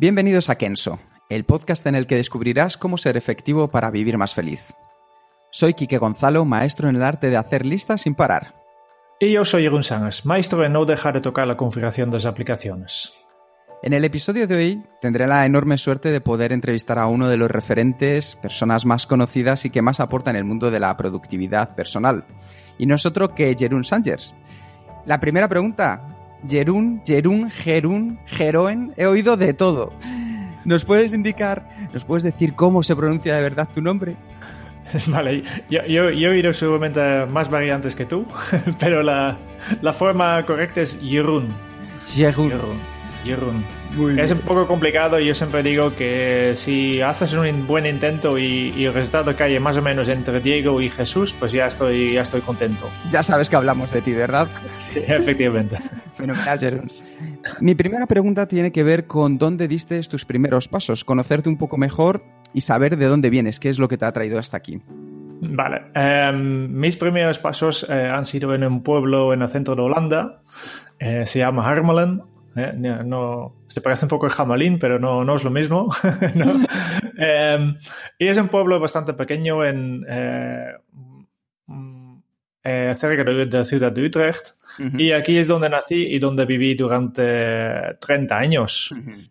Bienvenidos a Kenso, el podcast en el que descubrirás cómo ser efectivo para vivir más feliz. Soy Quique Gonzalo, maestro en el arte de hacer listas sin parar. Y yo soy Jeroen Sánchez, maestro en no dejar de tocar la configuración de las aplicaciones. En el episodio de hoy tendré la enorme suerte de poder entrevistar a uno de los referentes, personas más conocidas y que más aporta en el mundo de la productividad personal. Y no es otro que Jerún Sánchez. La primera pregunta, Jerún, Jerún, Jerún, Jeroen, he oído de todo. ¿Nos puedes indicar, nos puedes decir cómo se pronuncia de verdad tu nombre? Vale, yo, yo, yo he oído seguramente más variantes que tú, pero la, la forma correcta es Jeroen. Jerún. Jeroen. Es un poco complicado y yo siempre digo que si haces un buen intento y, y, el resultado cae más o menos entre Diego y Jesús, pues ya estoy, ya estoy contento. Ya sabes que hablamos de ti, ¿verdad? Sí, efectivamente. Fenomenal, Jerún. Mi primera pregunta tiene que ver con dónde diste tus primeros pasos, conocerte un poco mejor y saber de dónde vienes, qué es lo que te ha traído hasta aquí. Vale, eh, mis primeros pasos eh, han sido en un pueblo en el centro de Holanda, eh, se llama Harmelen. Eh, no, se parece un poco a Jamalín, pero no, no es lo mismo. ¿no? eh, y es un pueblo bastante pequeño en, eh, eh, cerca de la ciudad de Utrecht. Uh -huh. Y aquí es donde nací y donde viví durante 30 años. Uh -huh.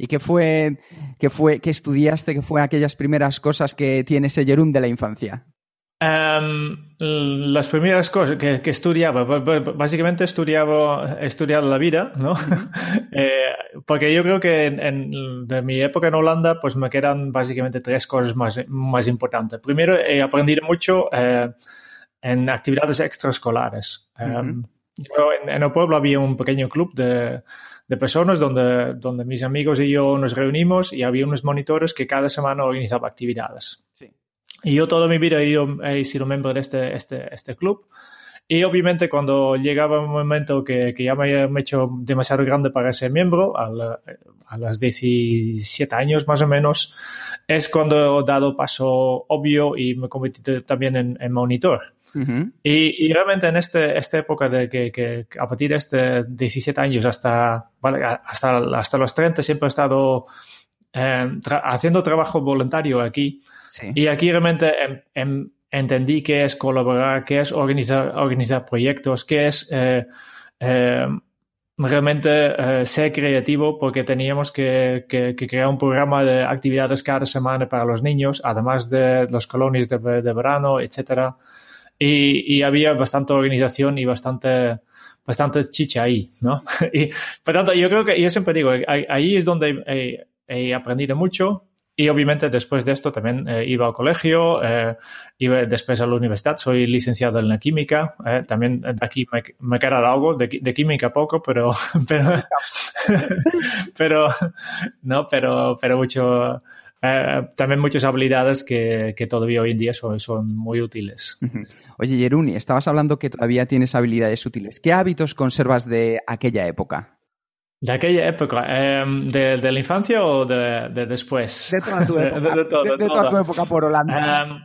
¿Y qué fue, qué fue, qué estudiaste, qué fue aquellas primeras cosas que tiene ese Jerún de la infancia? Um, las primeras cosas que, que, estudiaba, básicamente estudiaba, estudiaba la vida, ¿no? Eh, porque yo creo que en, en, de mi época en Holanda, pues me quedan básicamente tres cosas más, más importantes. Primero, he aprendido mucho eh, en actividades extraescolares. Uh -huh. um, yo, en, en, el pueblo había un pequeño club de, de personas donde, donde mis amigos y yo nos reunimos y había unos monitores que cada semana organizaban actividades. Sí. Y yo toda mi vida he, ido, he sido miembro de este, este, este club. Y obviamente cuando llegaba un momento que, que ya me he hecho demasiado grande para ser miembro, a, la, a los 17 años más o menos, es cuando he dado paso obvio y me convertí también en, en monitor. Uh -huh. y, y, realmente en este, esta época de que, que, a partir de este 17 años hasta, vale, hasta, hasta los 30 siempre he estado eh, tra haciendo trabajo voluntario aquí. Sí. Y aquí realmente em, em, entendí qué es colaborar, qué es organizar, organizar proyectos, qué es eh, eh, realmente eh, ser creativo porque teníamos que, que, que, crear un programa de actividades cada semana para los niños, además de los colonias de, de verano, etcétera. Y, y, había bastante organización y bastante, bastante chicha ahí, ¿no? y por tanto, yo creo que, yo siempre digo, ahí, es donde he, he, aprendido mucho y obviamente después de esto también eh, iba al colegio, eh, iba después a la universidad, soy licenciado en la química, eh, también aquí me, me queda algo, de, de, química poco, pero, pero, pero, no, pero, pero mucho, eh, también muchas habilidades que, que, todavía hoy en día son, son muy útiles. Oye, Yeruni, estabas hablando que todavía tienes habilidades útiles. ¿Qué hábitos conservas de aquella época? ¿De aquella época? Eh, de, ¿De, la infancia o de, de después? De toda tu época, de, todo, toda tu época por Holanda. Um,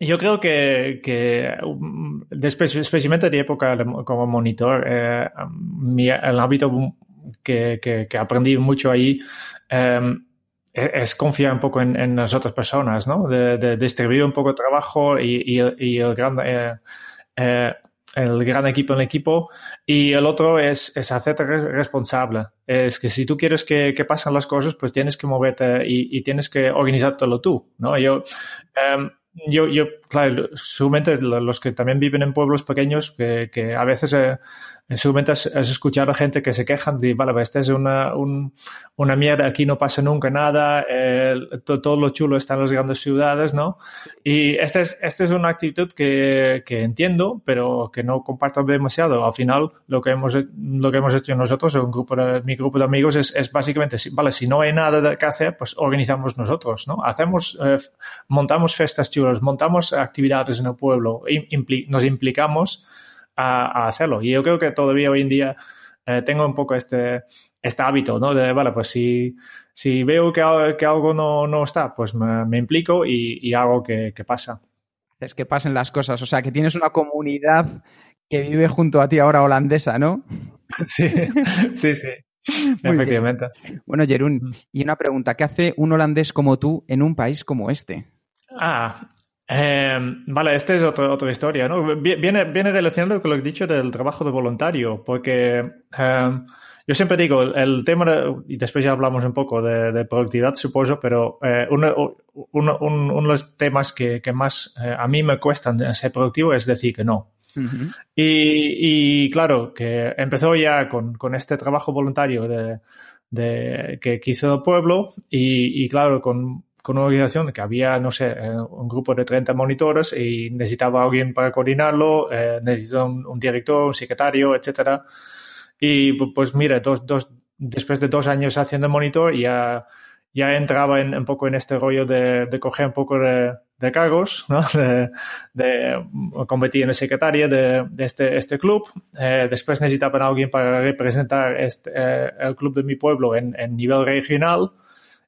yo creo que, que después, especialmente de época como monitor, eh, mi, el hábito que, que, que, aprendí mucho ahí eh, es confiar un poco en, en, las otras personas, ¿no? De, de distribuir un poco el trabajo y, y, y el gran... Eh, eh, el gran equipo en el equipo y el otro es, es hacerte responsable. Es que si tú quieres que, que pasen las cosas, pues tienes que moverte y, y tienes que organizártelo tú, ¿no? Yo, um, yo, yo, claro, seguramente los que también viven en pueblos pequeños, que, que a veces eh, seguramente has, escuchado a gente que se quejan de, vale, esta es una, una mierda, aquí no pasa nunca nada, todo, lo chulo está en las grandes ciudades, ¿no? Y esta es, esta es una actitud que, que, entiendo, pero que no comparto demasiado. Al final, lo que hemos, lo que hemos hecho nosotros, un grupo de, mi grupo de amigos, es, es básicamente, vale, si no hay nada que hacer, pues organizamos nosotros, ¿no? Hacemos, eh, montamos fiestas chulas, montamos actividades en el pueblo, nos implicamos a, hacerlo. Y yo creo que todavía hoy en día eh, tengo un poco este, este hábito, ¿no? De, vale, pues si, si veo que, que algo no, no, está, pues me, implico y, hago que, que, pasa. Es que pasen las cosas, o sea, que tienes una comunidad que vive junto a ti ahora holandesa, ¿no? Sí, sí, sí. Efectivamente. Bueno, Jerún, mm. y una pregunta, ¿qué hace un holandés como tú en un país como este? Ah, Em, vale, esta es otra, otra historia, ¿no? Viene, viene relacionado con lo que he dicho del trabajo de voluntario, porque em, yo siempre digo, el tema, y después ya hablamos un poco de, productividad, supongo, pero eh, uno, uno, de los temas que, que más eh, a mí me cuestan ser productivo es decir que no. y, y, claro, que empezó ya con, con este trabajo voluntario de, de, que, hizo el pueblo y, y claro, con con una organización que había, no sé, eh, un grupo de 30 monitores y necesitaba alguien para coordinarlo, eh, necesitaba un, director, un secretario, etcétera. Y pues mira, dos, dos, después de dos años haciendo monitor ya, ya entraba en, un poco en este rollo de, de coger un poco de, de cargos, ¿no? de, de competir en el secretario de, de este, este club. Eh, después necesitaban a alguien para representar este, eh, el club de mi pueblo en, en nivel regional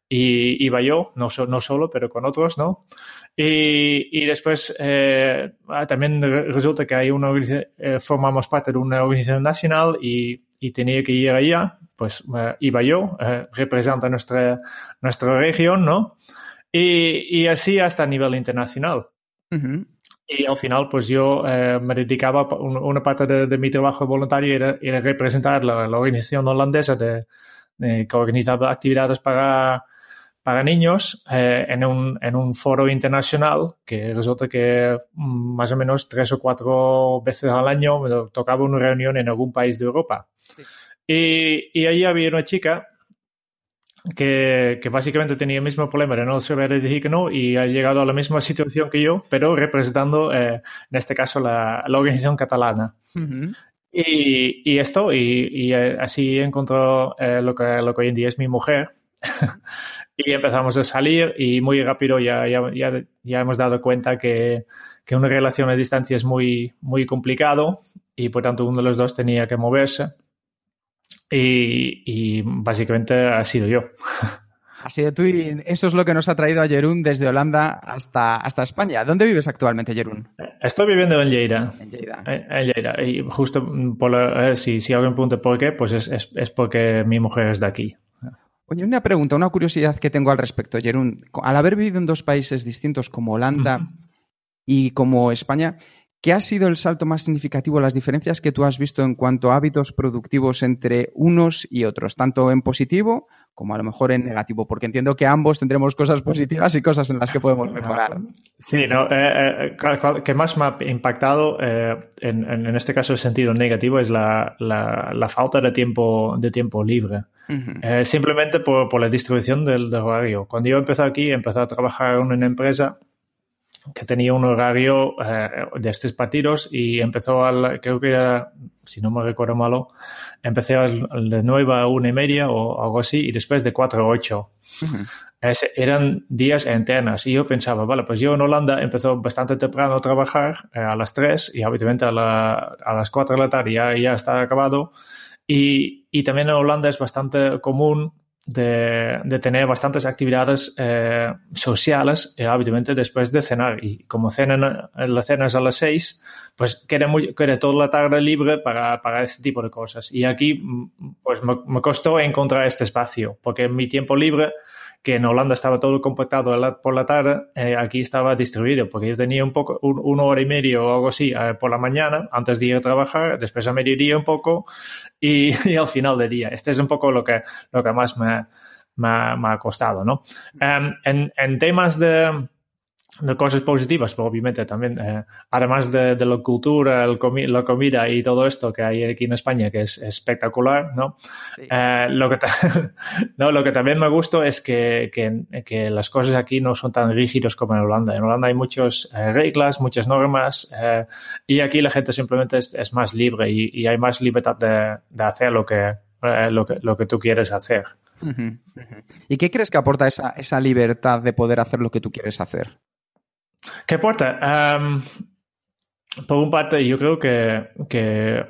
y iba yo, no, no solo, pero con otros, ¿no? Y, y después eh, ah, también resulta que hay una eh, formamos parte de una organización nacional y, y tenía que ir allá, pues eh, iba yo, eh, representa nuestra, nuestra región, ¿no? Y, y así hasta a nivel internacional. Y al final, pues yo eh, me dedicaba, una parte de, de, mi trabajo voluntario era, era representar la, la organización holandesa de, de, que organizaba actividades para para niños eh, en, un, en, un, foro internacional que resulta que mm, más o menos tres o cuatro veces al año me tocaba una reunión en algún país de Europa. Sí. Y, y ahí había una chica que, que, básicamente tenía el mismo problema de no saber decir que no y ha llegado a la misma situación que yo, pero representando, eh, en este caso, la, la organización catalana. Uh -huh. y, y, esto, y, y eh, así encontró eh, lo, que, lo que hoy en día es mi mujer. Y empezamos a salir y muy rápido ya, ya, ya, ya hemos dado cuenta que, que, una relación a distancia es muy, muy complicado y por tanto uno de los dos tenía que moverse. Y, y básicamente ha sido yo. Ha sido tú y eso es lo que nos ha traído a Jerún desde Holanda hasta, hasta España. ¿Dónde vives actualmente, Jerún? Estoy viviendo en Lleida. En Lleida. En Lleida. Y justo por la, eh, si, si alguien pregunta por qué, pues es, es, es porque mi mujer es de aquí. Oye, una pregunta, una curiosidad que tengo al respecto, Jerún. Al haber vivido en dos países distintos como Holanda uh -huh. y como España, ¿qué ha sido el salto más significativo, las diferencias que tú has visto en cuanto a hábitos productivos entre unos y otros, tanto en positivo como a lo mejor en negativo? Porque entiendo que ambos tendremos cosas positivas y cosas en las que podemos mejorar. Sí, no, eh, eh, que más me ha impactado, eh, en, en, este caso el sentido negativo, es la, la, la falta de tiempo, de tiempo libre. Uh -huh. eh, simplemente por, por, la distribución del, del, horario. Cuando yo empecé aquí, empecé a trabajar en una empresa que tenía un horario eh, de estos partidos y empezó al, creo que era, si no me recuerdo malo, empecé al, de 9 a 1 y media o algo así y después de 4 a 8. Uh -huh. es, eran días enteros y yo pensaba, vale, pues yo en Holanda empezó bastante temprano a trabajar eh, a las 3 y habitualmente a, la, a las 4 de la tarde ya, ya está acabado y, y, también en Holanda es bastante común de, de tener bastantes actividades eh, sociales, eh, habitualmente después de cenar. Y como cenan, la cena es a las seis, pues queda, muy, queda toda la tarde libre para, para este tipo de cosas. Y aquí, pues me, me costó encontrar este espacio, porque en mi tiempo libre que en Holanda estaba todo compactado por la tarde, eh, aquí estaba distribuido, porque yo tenía un poco, un, una hora y media o algo así eh, por la mañana, antes de ir a trabajar, después a mediodía un poco y, al final del día. Este es un poco lo que, lo que más me, me, me ha costado, ¿no? Um, en, en, temas de, de cosas positivas, pero obviamente también, eh, además de, de, la cultura, el comi la comida y todo esto que hay aquí en España, que es, espectacular, ¿no? Sí. Eh, lo, que no, lo que también me gusta es que, que, que, las cosas aquí no son tan rígidos como en Holanda. En Holanda hay muchas eh, reglas, muchas normas, eh, y aquí la gente simplemente es, es más libre y, y, hay más libertad de, de hacer lo que, eh, lo, que, lo que tú quieres hacer. Uh -huh, uh -huh. ¿Y qué crees que aporta esa, esa libertad de poder hacer lo que tú quieres hacer? ¿Qué aporta? Um, por un parte, yo creo que, que,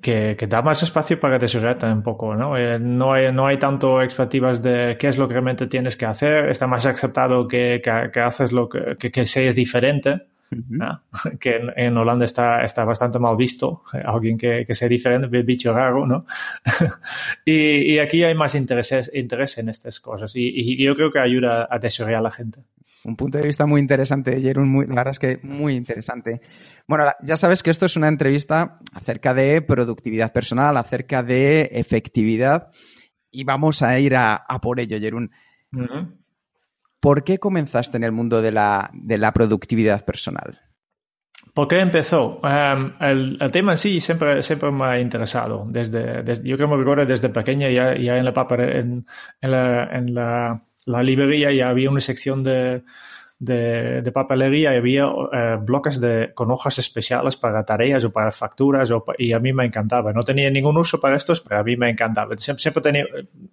que, da más espacio para desarrollarte un poco, ¿no? Eh, no, hay, no hay tanto expectativas de qué es lo que realmente tienes que hacer, está más aceptado que, haces lo que, que seas diferente. Uh -huh. ¿no? que en, en, Holanda está, está bastante mal visto, alguien que, que sea diferente, bicho raro, ¿no? y, y, aquí hay más interés, interés en estas cosas y, y, yo creo que ayuda a desarrollar a la gente. Un punto de vista muy interesante, Jerón, muy, la verdad es que muy interesante. Bueno, ya sabes que esto es una entrevista acerca de productividad personal, acerca de efectividad y vamos a ir a, a por ello, Jerón. Uh -huh. ¿Por qué comenzaste en el mundo de la, de la productividad personal? ¿Por qué empezó? Um, el, el, tema en sí siempre, siempre me ha interesado. Desde, desde, yo creo que desde pequeña, ya, ya en la, la, librería ya había una sección de, de, de papelería había uh, bloques de, con hojas especiales para tareas o para facturas o, y a mí me encantaba. No tenía ningún uso para estos, pero a mí me encantaba. Siempre, siempre tenía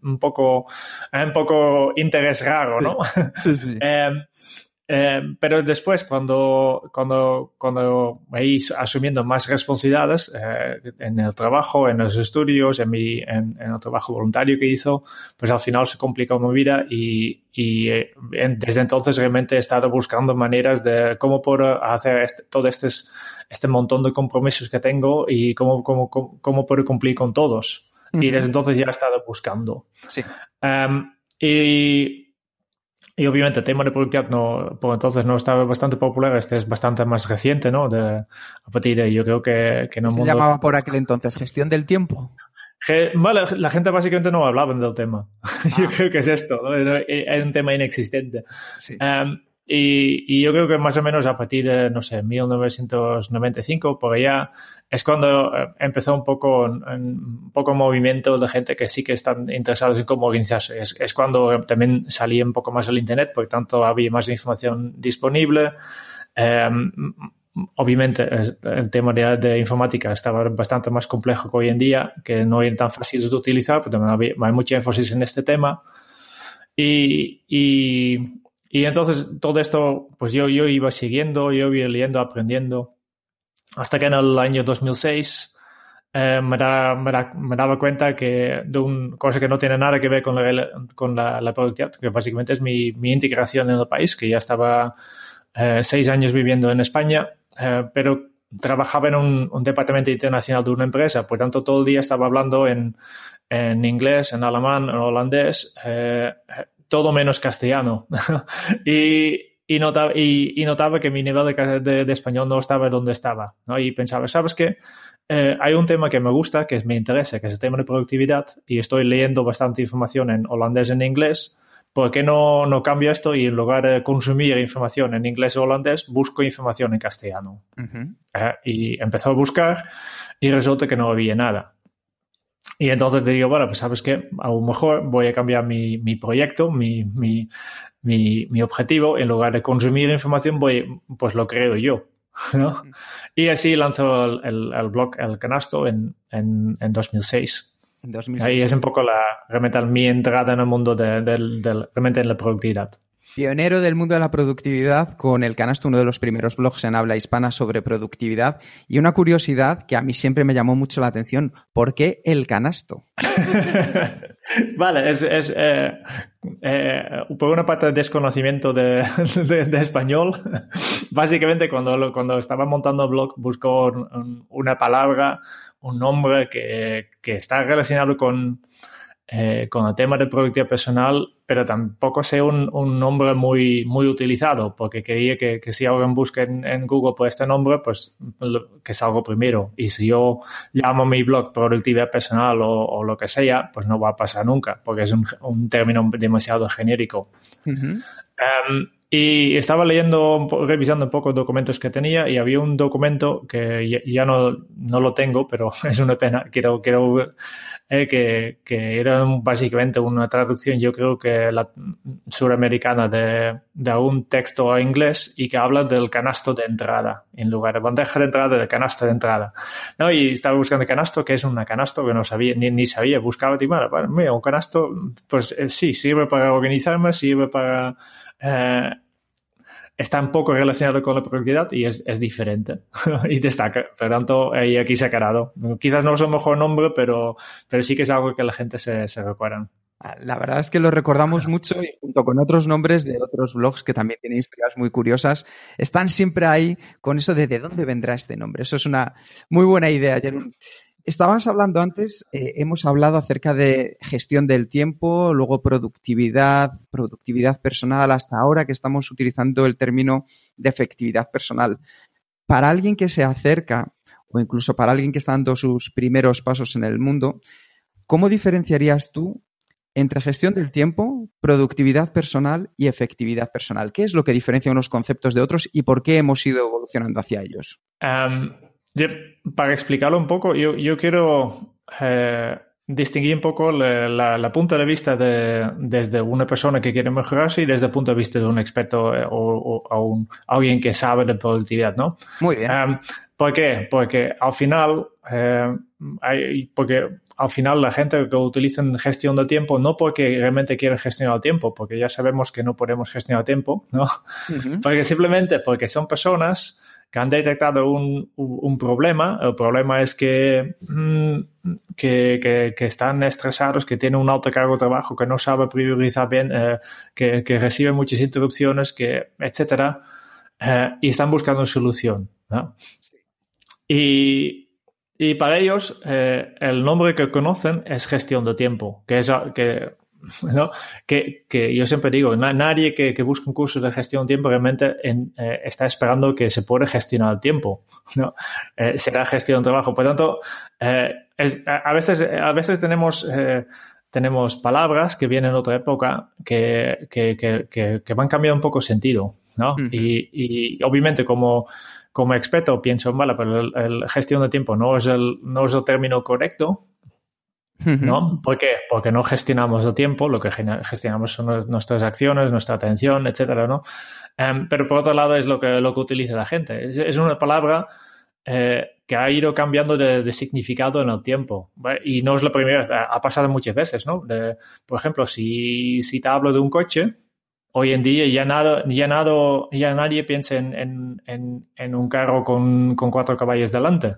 un poco, un poco interés raro, ¿no? Sí, sí. um, eh, pero después, cuando, cuando, cuando me he asumiendo más responsabilidades eh, en el trabajo, en los estudios, en, mi, en, en, el trabajo voluntario que hizo, pues al final se complicó mi vida y, y eh, desde entonces realmente he estado buscando maneras de cómo puedo hacer este, todo este, este montón de compromisos que tengo y cómo, cómo, cómo, cómo puedo cumplir con todos. Uh -huh. Y desde entonces ya he estado buscando. Sí. Um, y y obviamente el tema de productividad no, por entonces no estaba bastante popular, este es bastante más reciente, ¿no? De, a partir de yo creo que, que no Se mundo... llamaba por aquel entonces gestión del tiempo. Que, la gente básicamente no hablaba del tema. Ah. yo creo que es esto, ¿no? Es un tema inexistente. Sí. Um, y, y, yo creo que más o menos a partir de, no sé, 1995, por allá, es cuando eh, empezó un poco, un poco movimiento de gente que sí que están interesados en cómo organizarse. Es, es cuando también salía un poco más el Internet, por tanto había más información disponible. Um, obviamente el, tema de, de, informática estaba bastante más complejo que hoy en día, que no eran tan fáciles de utilizar, pero también había, hay mucha énfasis en este tema. Y, y, y entonces todo esto, pues yo, yo iba siguiendo, yo iba leyendo, aprendiendo, hasta que en el año 2006 eh, me, da, me, da, me, daba cuenta que de una cosa que no tiene nada que ver con la, con la, la productividad, que básicamente es mi, mi, integración en el país, que ya estaba eh, seis años viviendo en España, eh, pero trabajaba en un, un, departamento internacional de una empresa, por tanto todo el día estaba hablando en, en inglés, en alemán, en holandés eh, todo menos castellano. y, y, notaba, y, y, notaba que mi nivel de, de, de, español no estaba donde estaba. ¿no? Y pensaba, ¿sabes qué? Eh, hay un tema que me gusta, que me interesa, que es el tema de productividad, y estoy leyendo bastante información en holandés y en inglés. ¿Por qué no, no cambio esto y en lugar de consumir información en inglés o holandés, busco información en castellano? Uh -huh. eh, y empezó a buscar y resulta que no había nada. Y entonces le digo, bueno, pues sabes que a lo mejor voy a cambiar mi, mi proyecto, mi, mi, mi, mi, objetivo, en lugar de consumir información, voy, pues lo creo yo. ¿no? Y así lanzó el, el, el blog El Canasto en, en, en 2006. En 2006. Ahí es un poco la, realmente mi entrada en el mundo de, de, de, realmente en la productividad. Pionero del mundo de la productividad con El Canasto, uno de los primeros blogs en habla hispana sobre productividad. Y una curiosidad que a mí siempre me llamó mucho la atención, ¿por qué El Canasto? vale, es, eh, eh, por una parte de desconocimiento de, de, de, español. Básicamente cuando, cuando estaba montando blog busco un, una palabra, un nombre que, que está relacionado con eh, con el tema de productividad personal, pero tampoco sea un, un nombre muy, muy utilizado, porque quería que, que si alguien busca en, en, Google por este nombre, pues que salga primero. Y si yo llamo mi blog productividad personal o, o, lo que sea, pues no va a pasar nunca, porque es un, un término demasiado genérico. Uh -huh. um, y estaba leyendo, revisando un poco documentos que tenía y había un documento que ya, no, no, lo tengo, pero es una pena. Quiero, quiero eh, que, que, era básicamente una traducción, yo creo que la suramericana de, de un texto a inglés y que habla del canasto de entrada en lugar de bandeja de entrada, de canasto de entrada. ¿no? Y estaba buscando canasto, que es un canasto que no sabía, ni, ni sabía, buscaba, y bueno, mira, un canasto, pues eh, sí, sirve para organizarme, sirve para eh, está un poco relacionado con la productividad y es, es diferente y destaca. Por tanto, ahí aquí se ha quedado. Quizás no es el mejor nombre, pero, pero sí que es algo que la gente se, se recuerda. La verdad es que lo recordamos mucho y junto con otros nombres de otros blogs que también tienen historias muy curiosas, están siempre ahí con eso de de dónde vendrá este nombre. Eso es una muy buena idea, Jerón. Estabas hablando antes, eh, hemos hablado acerca de gestión del tiempo, luego productividad, productividad personal, hasta ahora que estamos utilizando el término de efectividad personal. Para alguien que se acerca, o incluso para alguien que está dando sus primeros pasos en el mundo, ¿cómo diferenciarías tú entre gestión del tiempo, productividad personal y efectividad personal? ¿Qué es lo que diferencia unos conceptos de otros y por qué hemos ido evolucionando hacia ellos? Para explicarlo un poco, yo, yo quiero eh, distinguir un poco la, la, punto de vista de, desde una persona que quiere mejorarse y desde el punto de vista de un experto eh, o, o, un, alguien que sabe de productividad, ¿no? Muy bien. Um, ¿Por qué? Porque al final, eh, hay, porque al final la gente que utiliza gestión del tiempo no porque realmente quieren gestionar el tiempo, porque ya sabemos que no podemos gestionar el tiempo, ¿no? Uh -huh. Porque simplemente porque son personas que han detectado un, un problema. El problema es que, mm, que, que, que, están estresados, que tienen un alto cargo de trabajo, que no sabe priorizar bien, eh, que, que recibe muchas interrupciones, que, etcétera, eh, y están buscando solución. ¿no? Y, y, para ellos, eh, el nombre que conocen es gestión de tiempo, que es que ¿no? Que, que, yo siempre digo, nadie que, que, busque un curso de gestión de tiempo realmente en, eh, está esperando que se puede gestionar el tiempo, ¿no? Eh, será gestión de trabajo. Por tanto, eh, es, a, veces, a veces tenemos, tenemos palabras que vienen de otra época que, que, van cambiando un poco sentido, ¿no? Uh -huh. y, y, obviamente como, como experto pienso, vale, pero el, el, gestión de tiempo no es el, no es el término correcto, ¿No? ¿Por qué? Porque no gestionamos el tiempo, lo que gestionamos son nuestras acciones, nuestra atención, etcétera, ¿no? Um, pero por otro lado es lo que, lo que utiliza la gente. Es, es una palabra eh, que ha ido cambiando de, de, significado en el tiempo. ¿vale? Y no es la primera vez, ha pasado muchas veces, ¿no? De, por ejemplo, si, si te hablo de un coche, hoy en día ya, nada, ya, nada, ya nadie piensa en, en, en, en un carro con, con, cuatro caballos delante.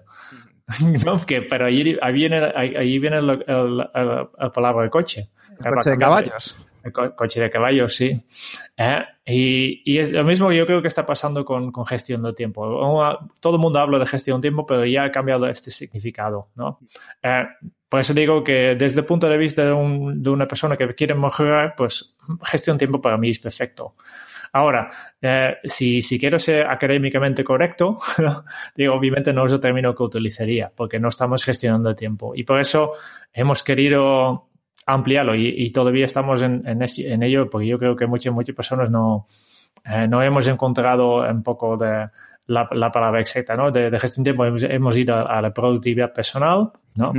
¿no? Que, pero ahí, ahí viene, ahí viene la, palabra de coche. El coche de caballos. El co coche de caballos, sí. ¿Eh? Y, y, es lo mismo yo creo que está pasando con, con, gestión de tiempo. Todo el mundo habla de gestión de tiempo, pero ya ha cambiado este significado, ¿no? Eh, por eso digo que desde el punto de vista de, un, de una persona que quiere mejorar, pues gestión de tiempo para mí es perfecto. Ahora, eh, si, si, quiero ser académicamente correcto, digo, obviamente no es el término que utilizaría, porque no estamos gestionando el tiempo. Y por eso hemos querido ampliarlo y, y todavía estamos en, en, en, ello, porque yo creo que muchas, muchas personas no, eh, no hemos encontrado un poco de la, la palabra exacta, ¿no? De, de, gestión de tiempo hemos, hemos ido a, a, la productividad personal, ¿no?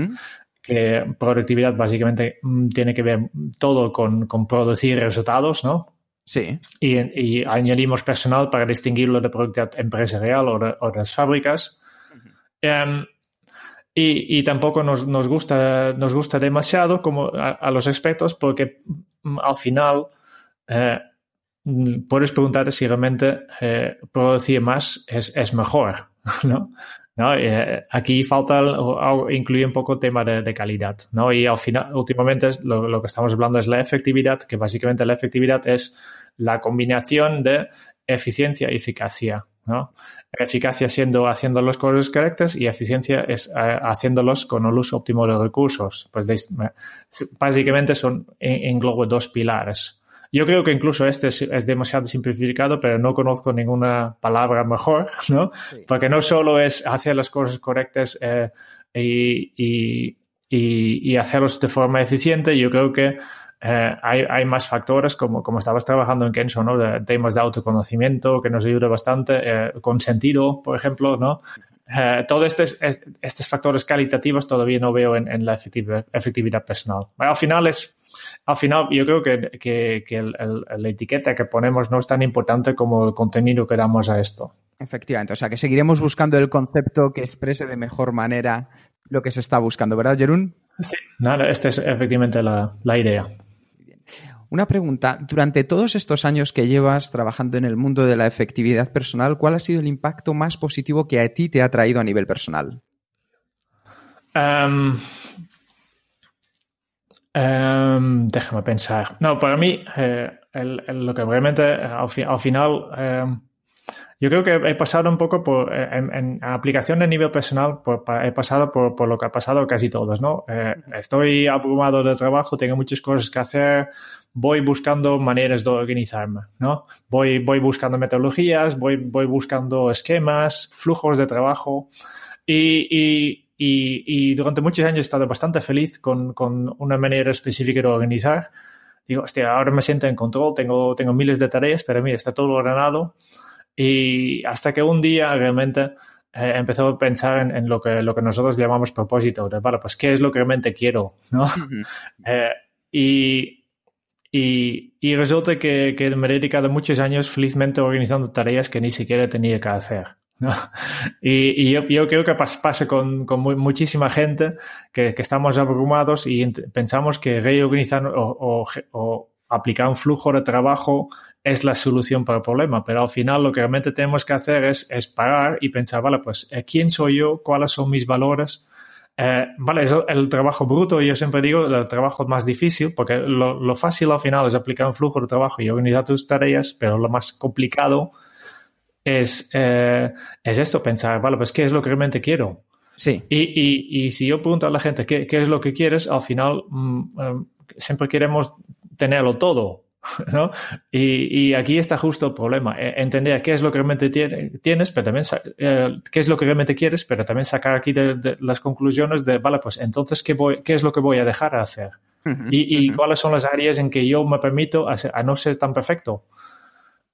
Que productividad básicamente mm, tiene que ver todo con, con producir resultados, ¿no? Sí. Y, y, añadimos personal para distinguirlo de productividad empresarial o de, o de las fábricas. Uh -huh. um, y, y, tampoco nos, nos, gusta, nos gusta demasiado como a, a los expertos porque mm, al final eh, puedes preguntarte si realmente eh, producir más es, es mejor, ¿no? ¿no? Eh, aquí falta incluir un poco el tema de, de, calidad, ¿no? Y al final, últimamente lo, lo, que estamos hablando es la efectividad, que básicamente la efectividad es la combinación de eficiencia y eficacia, ¿no? Eficacia siendo haciendo los cosas correctas y eficiencia es eh, haciéndolos con el uso óptimo de recursos. Pues de, básicamente son englobo dos pilares. Yo creo que incluso este es, es, demasiado simplificado, pero no conozco ninguna palabra mejor, ¿no? Sí. Porque no solo es hacer las cosas correctas eh, y, y, y, y, hacerlos de forma eficiente, yo creo que eh, hay, hay, más factores, como, como estabas trabajando en Kenzo, ¿no? De temas de autoconocimiento que nos ayuda bastante, eh, con sentido, por ejemplo, ¿no? Eh, todos estos, estos factores calitativos todavía no veo en, en la efectividad, efectividad personal. Al final es, al final yo creo que, que, que el, el, la etiqueta que ponemos no es tan importante como el contenido que damos a esto. Efectivamente, o sea que seguiremos buscando el concepto que exprese de mejor manera lo que se está buscando, ¿verdad, Jerún? Sí, nada, esta es efectivamente la, la idea. Una pregunta, durante todos estos años que llevas trabajando en el mundo de la efectividad personal, ¿cuál ha sido el impacto más positivo que a ti te ha traído a nivel personal? Um, um, déjame pensar. No, para mí, eh, el, el, lo que realmente al, fi al final um, yo creo que he pasado un poco por, en, en aplicación de nivel personal, por, he pasado por, por, lo que ha pasado casi todos, ¿no? Eh, estoy abrumado de trabajo, tengo muchas cosas que hacer, voy buscando maneras de organizarme, ¿no? Voy, voy buscando metodologías, voy, voy buscando esquemas, flujos de trabajo y, y, y, y durante muchos años he estado bastante feliz con, con una manera específica de organizar. Digo, hostia, ahora me siento en control, tengo, tengo miles de tareas, pero mira, está todo ordenado. Y hasta que un día realmente eh, empezó a pensar en, en, lo, que, lo que nosotros llamamos propósito, de, vale, pues qué es lo que realmente quiero, ¿no? Uh -huh. eh, y, y, y, resulta que, que, me he dedicado muchos años felizmente organizando tareas que ni siquiera tenía que hacer. ¿no? Y, y yo, yo, creo que pasa con, con muy, muchísima gente que, que, estamos abrumados y pensamos que reorganizar o, o, o aplicar un flujo de trabajo es la solución para el problema, pero al final lo que realmente tenemos que hacer es, es parar y pensar, vale, pues, eh, ¿quién soy yo? ¿Cuáles son mis valores? Eh, vale, es el trabajo bruto, yo siempre digo, el trabajo más difícil, porque lo, lo, fácil al final es aplicar un flujo de trabajo y organizar tus tareas, pero lo más complicado es, eh, es esto, pensar, vale, pues, ¿qué es lo que realmente quiero? Sí. Y, y, y si yo pregunto a la gente, ¿qué, qué es lo que quieres? Al final, mmm, siempre queremos tenerlo todo, ¿no? Y, y, aquí está justo el problema, e, entender qué es lo que realmente tienes, pero también eh, qué es lo que realmente quieres, pero también sacar aquí de, de las conclusiones de, vale, pues entonces, ¿qué, voy, qué es lo que voy a dejar de hacer? Uh -huh, y, y uh -huh. cuáles son las áreas en que yo me permito a, a no ser tan perfecto.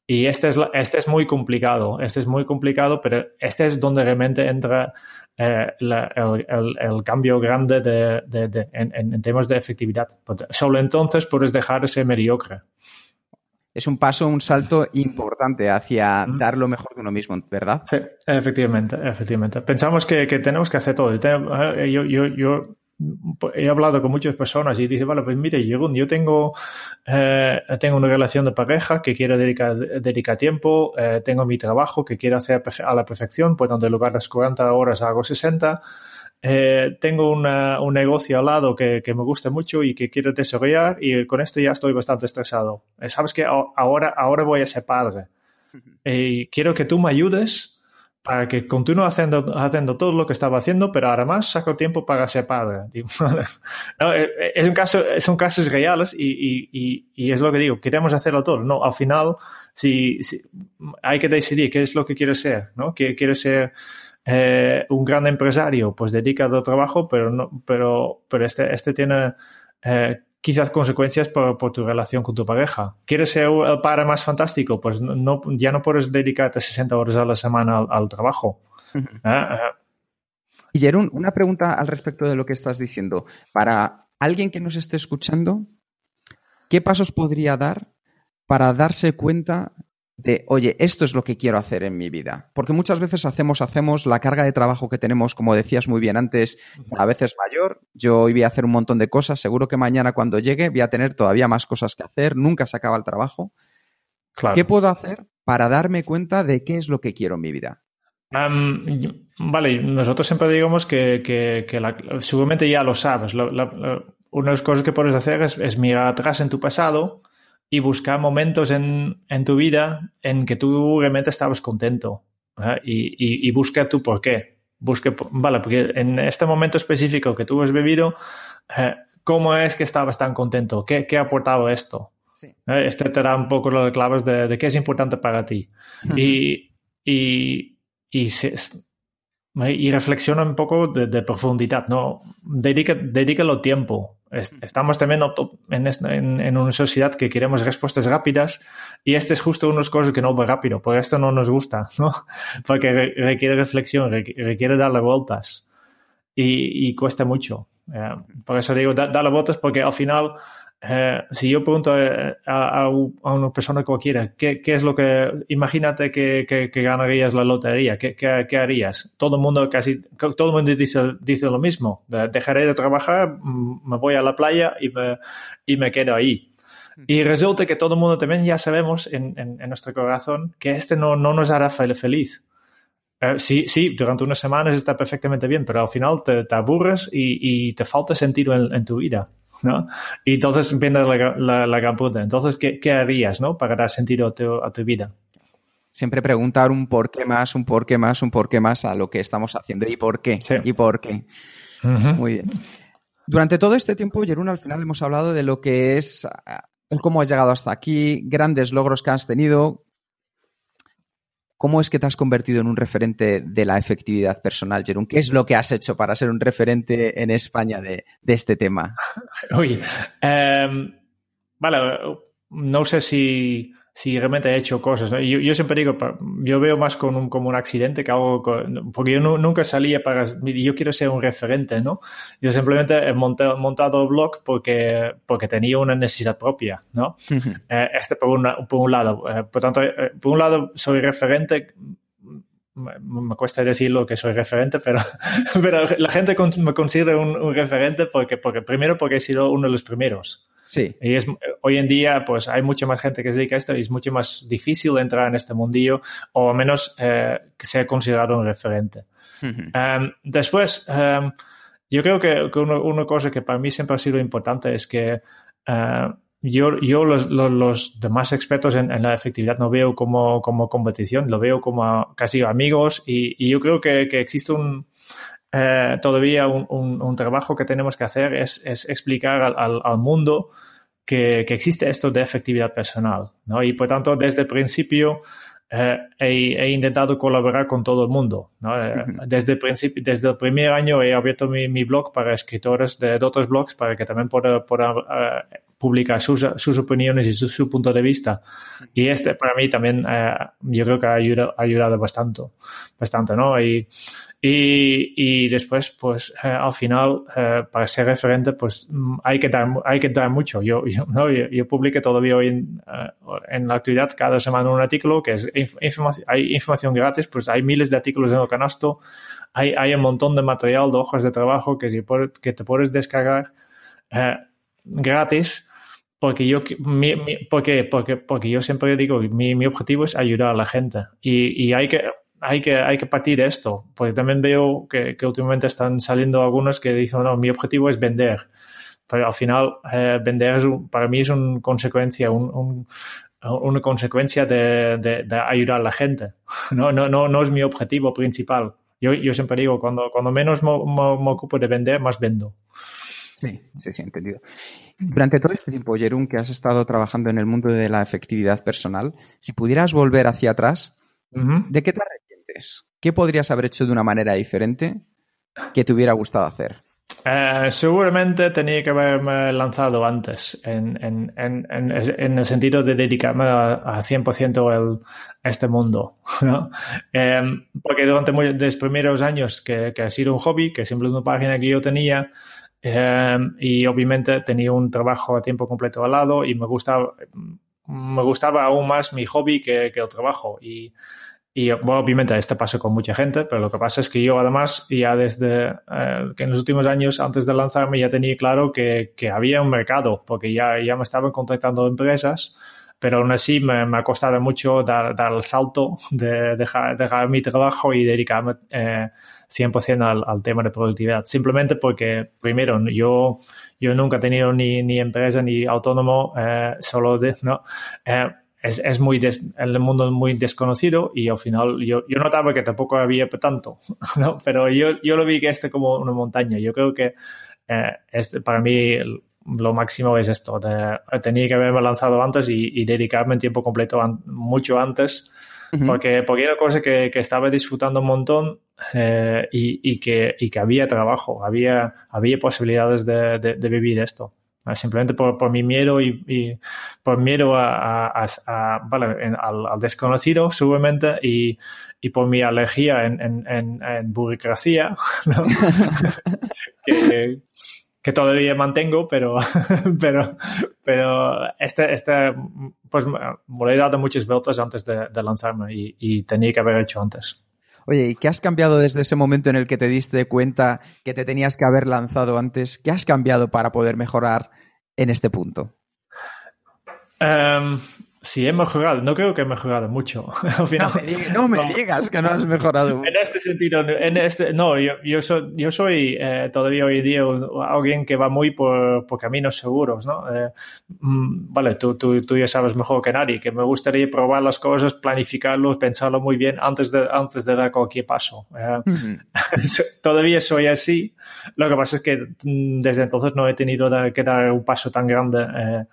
Y este es, este es muy complicado, este es muy complicado, pero este es donde realmente entra eh, la, el, el, el, cambio grande de, de, de, en, en, temas de efectividad. Solo entonces puedes dejar de ser mediocre. Es un paso, un salto importante hacia mm. dar lo mejor de uno mismo, ¿verdad? Sí, efectivamente, efectivamente. Pensamos que, que tenemos que hacer todo. Eh, yo, yo, yo he hablado con muchas personas y dice, vale, pues mire, yo, yo tengo, eh, tengo una relación de pareja que quiero dedicar, dedicar tiempo, eh, tengo mi trabajo que quiero hacer a la perfección, pues donde en lugar de las 40 horas hago 60. Eh, tengo una, un negocio al lado que, que, me gusta mucho y que quiero desarrollar y con esto ya estoy bastante estresado. Eh, Sabes que ahora, ahora voy a ser padre y quiero que tú me ayudes para que continúe haciendo, haciendo todo lo que estaba haciendo, pero además saco tiempo para ser padre. no, es un caso, son casos reales y, y, y, y, es lo que digo, queremos hacerlo todo. No, al final, si, si hay que decidir qué es lo que quieres ser, ¿no? ¿Quieres ser eh, un gran empresario? Pues dedicado al trabajo, pero, no, pero, pero este, este tiene eh, quizás consecuencias por, por, tu relación con tu pareja. ¿Quieres ser el padre más fantástico? Pues no, ya no puedes dedicarte 60 horas a la semana al, al trabajo. Y Jerón, una pregunta al respecto de lo que estás diciendo. Para alguien que nos esté escuchando, ¿qué pasos podría dar para darse cuenta de, oye, esto es lo que quiero hacer en mi vida. Porque muchas veces hacemos, hacemos, la carga de trabajo que tenemos, como decías muy bien antes, a veces mayor. Yo hoy voy a hacer un montón de cosas, seguro que mañana cuando llegue voy a tener todavía más cosas que hacer, nunca se acaba el trabajo. Claro. ¿Qué puedo hacer para darme cuenta de qué es lo que quiero en mi vida? Um, vale, nosotros siempre digamos que, que, que la, seguramente ya lo sabes. La, la, una de las cosas que puedes hacer es, es mirar atrás en tu pasado y buscar momentos en, en, tu vida en que tú realmente estabas contento y, y, y, busca tu por qué. Busque, vale, porque en este momento específico que tú has vivido, eh, ¿cómo es que estabas tan contento? ¿Qué, qué ha aportado esto? Sí. ¿Eh? Este te da un poco las claves de, de, qué es importante para ti. Uh -huh. Y, y, y reflexiona un poco de, profundidad, ¿no? Dedica, dedícalo tiempo. Estamos también en, en, una sociedad que queremos respuestas rápidas y este es justo de los cosas que no va rápido, porque esto no nos gusta, ¿no? Porque requiere reflexión, requiere darle vueltas y, y cuesta mucho. Eh, por eso digo, darle vueltas porque al final eh, si yo pregunto eh, a, una persona cualquiera, ¿qué, ¿qué, es lo que, imagínate que, que, ganarías la lotería, ¿qué, ¿qué, harías? Todo el mundo casi, todo el mundo dice, dice lo mismo, dejaré de trabajar, mm, me voy a la playa y me, y me quedo ahí. Y resulta que todo el mundo también ya sabemos en, en, nuestro corazón que este no, no nos hará feliz. Eh, sí, sí, durante unas semanas está perfectamente bien, pero al final te, te aburres y, y, te falta sentido en, en tu vida. ¿No? Y entonces viene la, la, la pregunta. Entonces, ¿qué, ¿qué, harías, ¿no? Para dar sentido a tu, a tu, vida. Siempre preguntar un por qué más, un por qué más, un por qué más a lo que estamos haciendo. ¿Y por qué? Sí. ¿Y por qué? Muy bien. Durante todo este tiempo, Jerún, al final hemos hablado de lo que es el cómo has llegado hasta aquí, grandes logros que has tenido, ¿Cómo es que te has convertido en un referente de la efectividad personal, Jerón? ¿Qué es lo que has hecho para ser un referente en España de, este tema? Uy, um, vale, no sé si si realmente he hecho cosas. Yo, yo, siempre digo, yo veo más con un, como un accidente que algo, porque yo nunca salía para, yo quiero ser un referente, ¿no? Yo simplemente he montado, montado blog porque, porque tenía una necesidad propia, ¿no? eh, este por, una, por un lado. Eh, por tanto, eh, por un lado soy referente, me, me, cuesta decirlo que soy referente, pero, pero la gente me considera un, un, referente porque, porque, primero porque he sido uno de los primeros. Sí. Y es, hoy en día, pues hay mucha más gente que se dedica a esto y es mucho más difícil entrar en este mundillo o al menos eh, que sea considerado un referente. Uh -huh. um, después, um, yo creo que, que una, una, cosa que para mí siempre ha sido importante es que uh, yo, yo los, los, los, demás expertos en, en, la efectividad no veo como, como competición, lo veo como casi amigos y, y yo creo que, que existe un, eh, todavía un, un, un, trabajo que tenemos que hacer es, es explicar al, al, al mundo que, que, existe esto de efectividad personal. ¿no? Y por tanto, desde el principio eh, he, he, intentado colaborar con todo el mundo. ¿no? Uh -huh. desde, el principio, desde el primer año he abierto mi, mi blog para escritores de, de, otros blogs para que también puedan uh, publicar sus, sus, opiniones y su, su, punto de vista. Y este para mí también yo creo que ha ayudado, ha ayudado bastante, bastante, ¿no? Y, y, y, después, pues eh, al final, eh, para ser referente, pues mm, hay que dar, hay que dar mucho. Yo, yo, ¿no? yo, yo publiqué todavía hoy en, uh, en, la actividad cada semana un artículo que es información, hay información gratis, pues hay miles de artículos en el canasto, hay, hay un montón de material, de hojas de trabajo que, que te puedes descargar uh, gratis. Porque yo, mi, mi, porque, porque, porque yo siempre digo, mi, mi objetivo es ayudar a la gente y, y hay que, hay que, hay que partir de esto, porque también veo que, que, últimamente están saliendo algunos que dicen, no, mi objetivo es vender. Pero al final, eh, vender es un, para mí es una consecuencia, un, un, una consecuencia de, de, de, ayudar a la gente. No, no, no, no es mi objetivo principal. Yo, yo siempre digo, cuando, cuando menos me, me, me, ocupo de vender, más vendo. Sí, sí, sí, entendido. Durante todo este tiempo, Jerún, que has estado trabajando en el mundo de la efectividad personal, si pudieras volver hacia atrás, uh -huh. ¿de qué te arrepientes? ¿Qué podrías haber hecho de una manera diferente que te hubiera gustado hacer? Uh, seguramente tenía que haberme lanzado antes, en, en, en, en, el sentido de dedicarme a, a 100% el, a este mundo. ¿no? Um, porque durante los primeros años que, que, ha sido un hobby, que siempre una página que yo tenía, um, y obviamente tenía un trabajo a tiempo completo al lado y me gustaba, me gustaba aún más mi hobby que, que el trabajo. Y, y bueno, obviamente este pasa con mucha gente, pero lo que pasa es que yo además ya desde eh, que en los últimos años antes de lanzarme ya tenía claro que, que había un mercado, porque ya, ya me estaban contactando empresas, pero aún así me, me ha costado mucho dar, dar el salto de dejar, dejar mi trabajo y dedicarme eh, 100% al, al, tema de productividad. Simplemente porque, primero, yo, yo nunca he tenido ni, ni empresa ni autónomo, eh, solo de, ¿no? Eh, es, es muy des, el mundo es muy desconocido y al final yo, yo notaba que tampoco había tanto, ¿no? Pero yo, yo lo vi que este como una montaña. Yo creo que eh, este, para mí lo máximo es esto. De, tenía que haberme lanzado antes y, y dedicarme en tiempo completo an, mucho antes porque, porque era cosa que, que estaba disfrutando un montón eh, y, y, que, y que había trabajo, había, había posibilidades de, de, de vivir esto. Simplemente por, por mi miedo y, y por miedo a, a, a vale, en, al, al, desconocido, seguramente, y, y, por mi alergia en, en, burocracia, ¿no? que, que todavía mantengo, pero, pero, pero este, este, pues me he dado muchas vueltas antes de, de lanzarme y, y, tenía que haber hecho antes. Oye, ¿y qué has cambiado desde ese momento en el que te diste cuenta que te tenías que haber lanzado antes? ¿Qué has cambiado para poder mejorar en este punto? Um, Sí, he mejorado. No creo que he mejorado mucho. Al final, no, me digas, no me digas que no has mejorado. En este sentido, en este, no, yo, yo soy, yo soy eh, todavía hoy día alguien que va muy por, por caminos seguros, ¿no? Eh, vale, tú, tú, tú, ya sabes mejor que nadie que me gustaría probar las cosas, planificarlo, pensarlo muy bien antes de, antes de dar cualquier paso. Eh, uh -huh. todavía soy así. Lo que pasa es que desde entonces no he tenido que dar un paso tan grande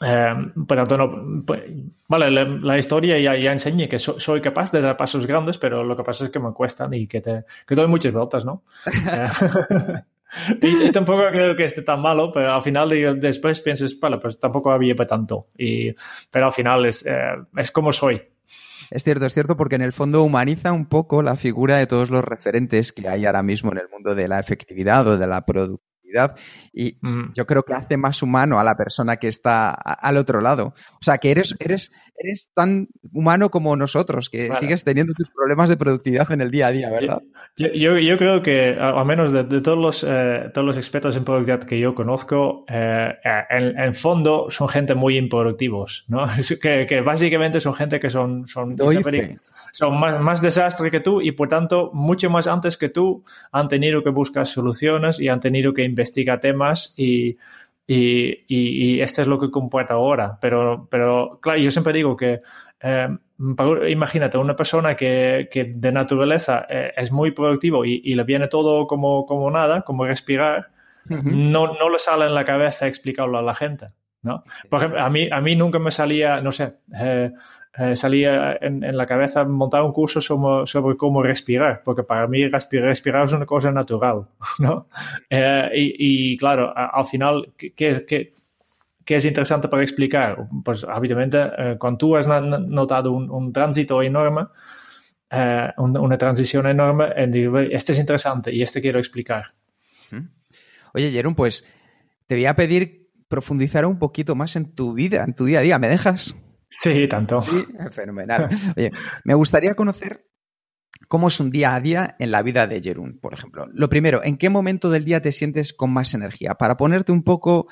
eh, por tanto, no, pues, vale, la, la, historia ya, ya enseña que so, soy capaz de dar pasos grandes, pero lo que pasa es que me cuestan y que, te, que doy muchas vueltas, ¿no? y, y, tampoco creo que esté tan malo, pero al final de, después piensas, vale, pues tampoco había para tanto. Y, pero al final es, eh, es como soy. Es cierto, es cierto, porque en el fondo humaniza un poco la figura de todos los referentes que hay ahora mismo en el mundo de la efectividad o de la y mm. yo creo que hace más humano a la persona que está al otro lado. O sea, que eres, eres, eres tan humano como nosotros, que vale. sigues teniendo tus problemas de productividad en el día a día, ¿verdad? Yo, yo, yo creo que, al menos de, de todos, los, eh, todos los expertos en productividad que yo conozco, eh, en, en, fondo son gente muy improductivos, ¿no? que, que, básicamente son gente que son... son son más, más, desastre que tú y por tanto mucho más antes que tú han tenido que buscar soluciones y han tenido que investigar temas y, y, y, y este es lo que comporta ahora. Pero, pero claro, yo siempre digo que eh, imagínate una persona que, que de naturaleza eh, es muy productivo y, y, le viene todo como, como nada, como respirar, uh -huh. no, no le sale en la cabeza explicarlo a la gente. ¿no? Por ejemplo, a mí, a mí nunca me salía, no sé, eh, eh, salía en, la cabeza montar un curso sobre, sobre, cómo respirar, porque para mí respirar, es una cosa natural, ¿no? Eh, y, claro, al final, ¿qué, qué, qué, es interesante para explicar? Pues, obviamente, eh, cuando tú has notado un, un tránsito enorme, una, una, transición enorme, este es interesante y este quiero explicar. Oye, Jerón, pues te voy a pedir profundizar un poquito más en tu vida, en tu día a día. ¿Me dejas? Sí, tanto. Sí, fenomenal. Oye, me gustaría conocer cómo es un día a día en la vida de Jerún, por ejemplo. Lo primero, ¿en qué momento del día te sientes con más energía? Para ponerte un poco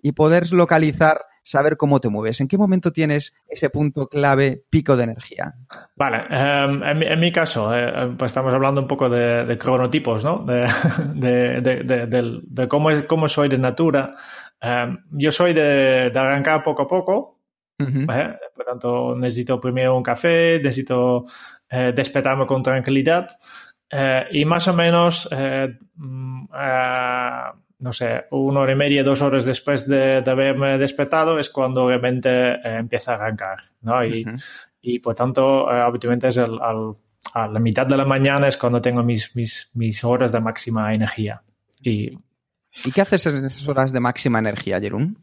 y poder localizar, saber cómo te mueves. ¿En qué momento tienes ese punto clave, pico de energía? Vale, um, en, mi, en, mi, caso, eh, pues estamos hablando un poco de, de cronotipos, ¿no? De, de, de, cómo, es, cómo soy de natura. Um, yo soy de, arrancar poco a poco, Uh -huh. ¿eh? Por tanto, necesito primero un café, necesito eh, despertarme con tranquilidad eh, y más o menos, eh, no sé, una hora y media, dos horas después de, de haberme despertado es cuando realmente eh, empieza a arrancar. ¿no? Y, uh -huh. y por tanto, habitualmente es el, al, a la mitad de la mañana es cuando tengo mis, mis, mis horas de máxima energía. Y, ¿Y qué haces en esas horas de máxima energía, Jerón?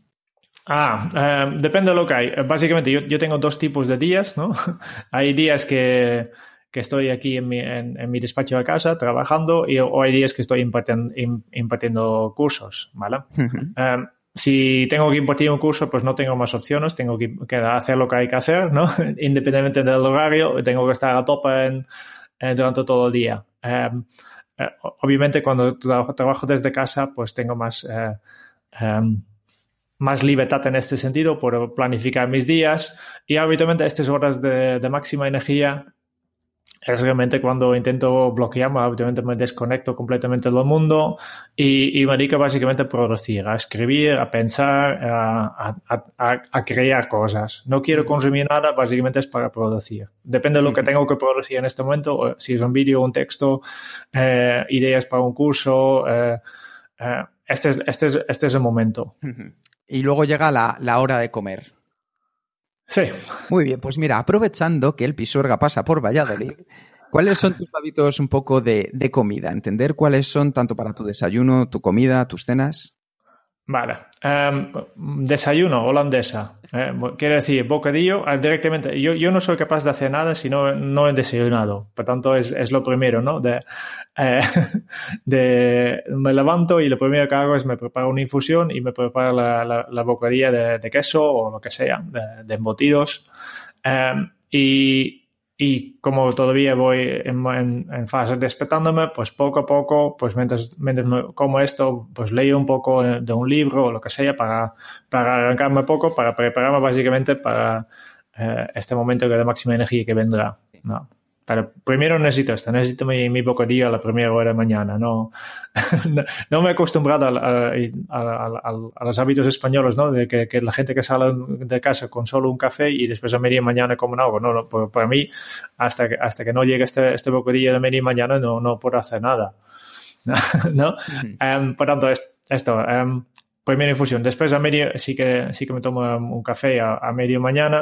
Ah, eh, depende de lo que hay. Básicamente, yo, yo, tengo dos tipos de días, ¿no? hay días que, que estoy aquí en mi, en, en mi, despacho de casa trabajando y o hay días que estoy impartiendo, impartiendo cursos, ¿vale? Uh -huh. um, si tengo que impartir un curso, pues no tengo más opciones, tengo que, que, hacer lo que hay que hacer, ¿no? Independientemente del horario, tengo que estar a tope en, en, durante todo el día. Obviamente, cuando trabajo, trabajo, desde casa, pues tengo más... Um, más libertad en este sentido, por planificar mis días y habitualmente estas horas de, de máxima energía es realmente cuando intento bloquearme, habitualmente me desconecto completamente del mundo y, y me dedico básicamente a producir, a escribir, a pensar, a, a, a, a, crear cosas. No quiero consumir nada, básicamente es para producir. Depende de lo que tengo que producir en este momento, si es un vídeo, un texto, eh, ideas para un curso, eh, eh, este, es, este, es, este es el momento. Y luego llega la, la hora de comer. Sí. Muy bien, pues mira, aprovechando que el Pisuerga pasa por Valladolid, ¿cuáles son tus hábitos un poco de, de comida? Entender cuáles son tanto para tu desayuno, tu comida, tus cenas. Vale. Um, desayuno holandesa. Eh, quiere decir, bocadillo eh, directamente. Yo, yo, no soy capaz de hacer nada si no, no he desayunado. Por tanto, es, es lo primero, ¿no? De, eh, de, me levanto y lo primero que hago es me preparo una infusión y me preparo la, la, la bocadilla de, de, queso o lo que sea, de, de embutidos. Um, y y como todavía voy en, en, en, fase despertándome, pues poco a poco, pues mientras, mientras como esto, pues leo un poco de un libro o lo que sea para, para arrancarme poco, para prepararme básicamente para eh, este momento de máxima energía que vendrá. ¿no? Pero primero necesito esto, necesito mi, mi bocadillo a la primera hora de mañana. No, no, me he acostumbrado a, a, a, a, los hábitos españoles, ¿no? De que, que, la gente que sale de casa con solo un café y después a media mañana comen algo. No, no para, mí, hasta que, hasta que no llegue este, este bocadillo de media mañana, no, no puedo hacer nada. ¿No? um, por tanto, esto, um, primera infusión. Después a media, sí que, sí que me tomo un café a, a media mañana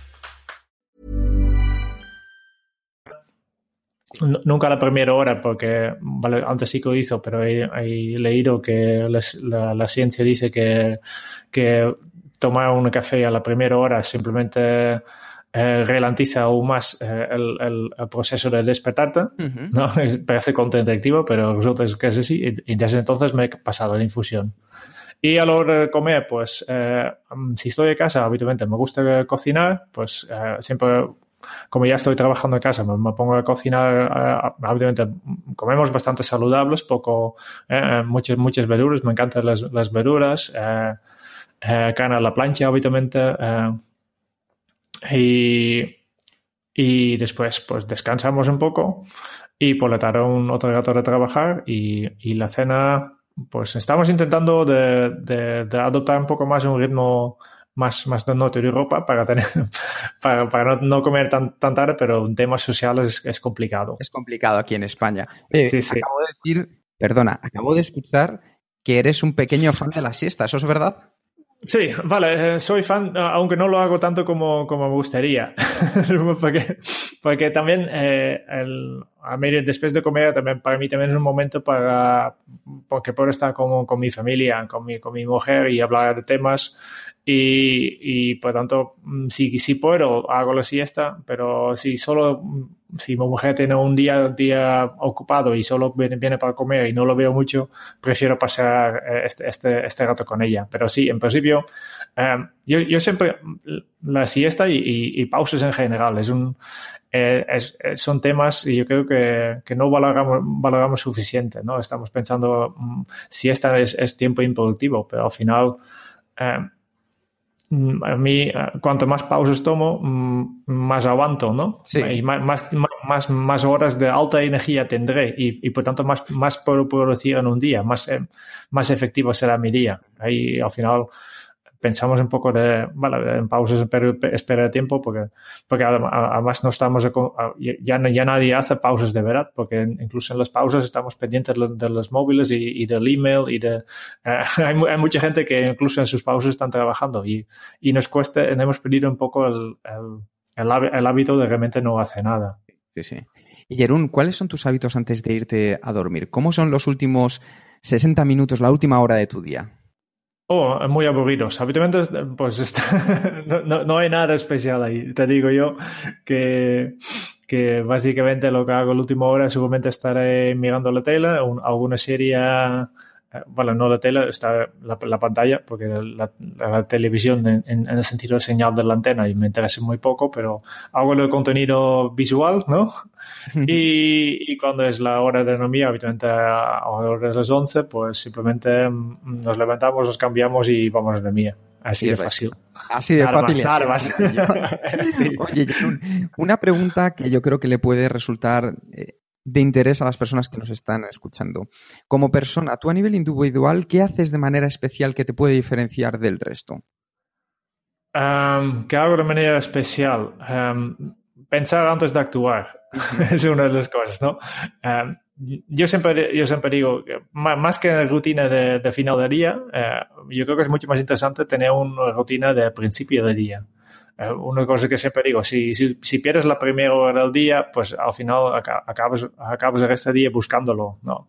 Nunca la primera hora, porque vale, antes sí que lo hizo, pero he, he leído que la, la, ciencia dice que, que, tomar un café a la primera hora simplemente eh, ralentiza aún más eh, el, el, el, proceso de despertarte. Uh -huh. ¿no? Parece pero resulta que es así. Y, y, desde entonces me he pasado la infusión. Y a la hora de comer, pues eh, si estoy en casa, habitualmente me gusta cocinar, pues siempre como ya estoy trabajando en casa, me, me pongo a cocinar, uh, obviamente comemos bastante saludables, poco, eh, muchas, muchas verduras, me encantan las, las verduras, eh, eh, carne a la plancha, habitualmente, y, y después pues descansamos un poco y por la tarde un otro rato de trabajar y, y la cena, pues estamos intentando de, de, de adoptar un poco más un ritmo más, más del norte de Europa para, tener, para, para no, no, comer tan, tan tarde, pero en temas sociales es, es complicado. Es complicado aquí en España. Eh, sí, sí. Acabo de decir, perdona, acabo de escuchar que eres un pequeño fan de la siesta, ¿eso es verdad? Sí, vale, eh, soy fan, aunque no lo hago tanto como, como me gustaría, porque, porque también eh, el, a mí, después de comer también para mí también es un momento para porque puedo estar con, con mi familia, con mi, con mi mujer y hablar de temas y, y por tanto, si, si puedo, hago la siesta, pero si solo, si mi mujer tiene un día, día ocupado y solo viene, viene para comer y no lo veo mucho, prefiero pasar este, este, este rato con ella. Pero sí, en principio, um, yo, yo siempre, la siesta y, y, y pausas en general, es un, eh, es, son temas y yo creo que, que no valoramos, valoramos suficiente, ¿no? Estamos pensando um, siesta es, es tiempo improductivo, pero al final, um, a mí, cuanto más pausas tomo, más aguanto, ¿no? Sí. Y más, más, más, más, horas de alta energía tendré y, y por tanto más, más puedo producir en un día, más, eh, más efectivo será mi día. Ahí al final pensamos un poco de, en pausas espera de tiempo porque, porque además no estamos, ya, ya nadie hace pausas de verdad porque incluso en las pausas estamos pendientes de los móviles y, del email y de, eh, hay, hay, mucha gente que incluso en sus pausas están trabajando y, y nos cuesta, hemos perdido un poco el, el, el, el hábito de realmente no hacer nada. Sí, sí. Y Jerún, ¿cuáles son tus hábitos antes de irte a dormir? ¿Cómo son los últimos 60 minutos, la última hora de tu día? Oh, muy aburridos. Habitualmente, pues no, no, hay nada especial ahí. Te digo yo que, que básicamente lo que hago la última hora seguramente estaré mirando la tele, alguna serie bueno, no la tele, está la, pantalla, porque la, televisión en, el sentido de señal de la antena y me interesa muy poco, pero hago el contenido visual, ¿no? y, cuando es la hora de economía, habitualmente a de las 11, pues simplemente mm, nos levantamos, nos cambiamos y vamos a economía. Así de fácil. Así de fácil. Oye, una pregunta que yo creo que le puede resultar eh, de interés a las personas que nos están escuchando. Como persona, tú a nivel individual, ¿qué haces de manera especial que te puede diferenciar del resto? ¿Qué hago de manera especial? pensar antes de actuar es una de las cosas, ¿no? yo, siempre, yo siempre digo, más que rutina de, final de día, eh, yo creo que es mucho más interesante tener una rutina de principio de día. Eh, una cosa que siempre digo, si, si, pierdes la primera hora del día, pues al final acabas, acabas el resto del día buscándolo, ¿no?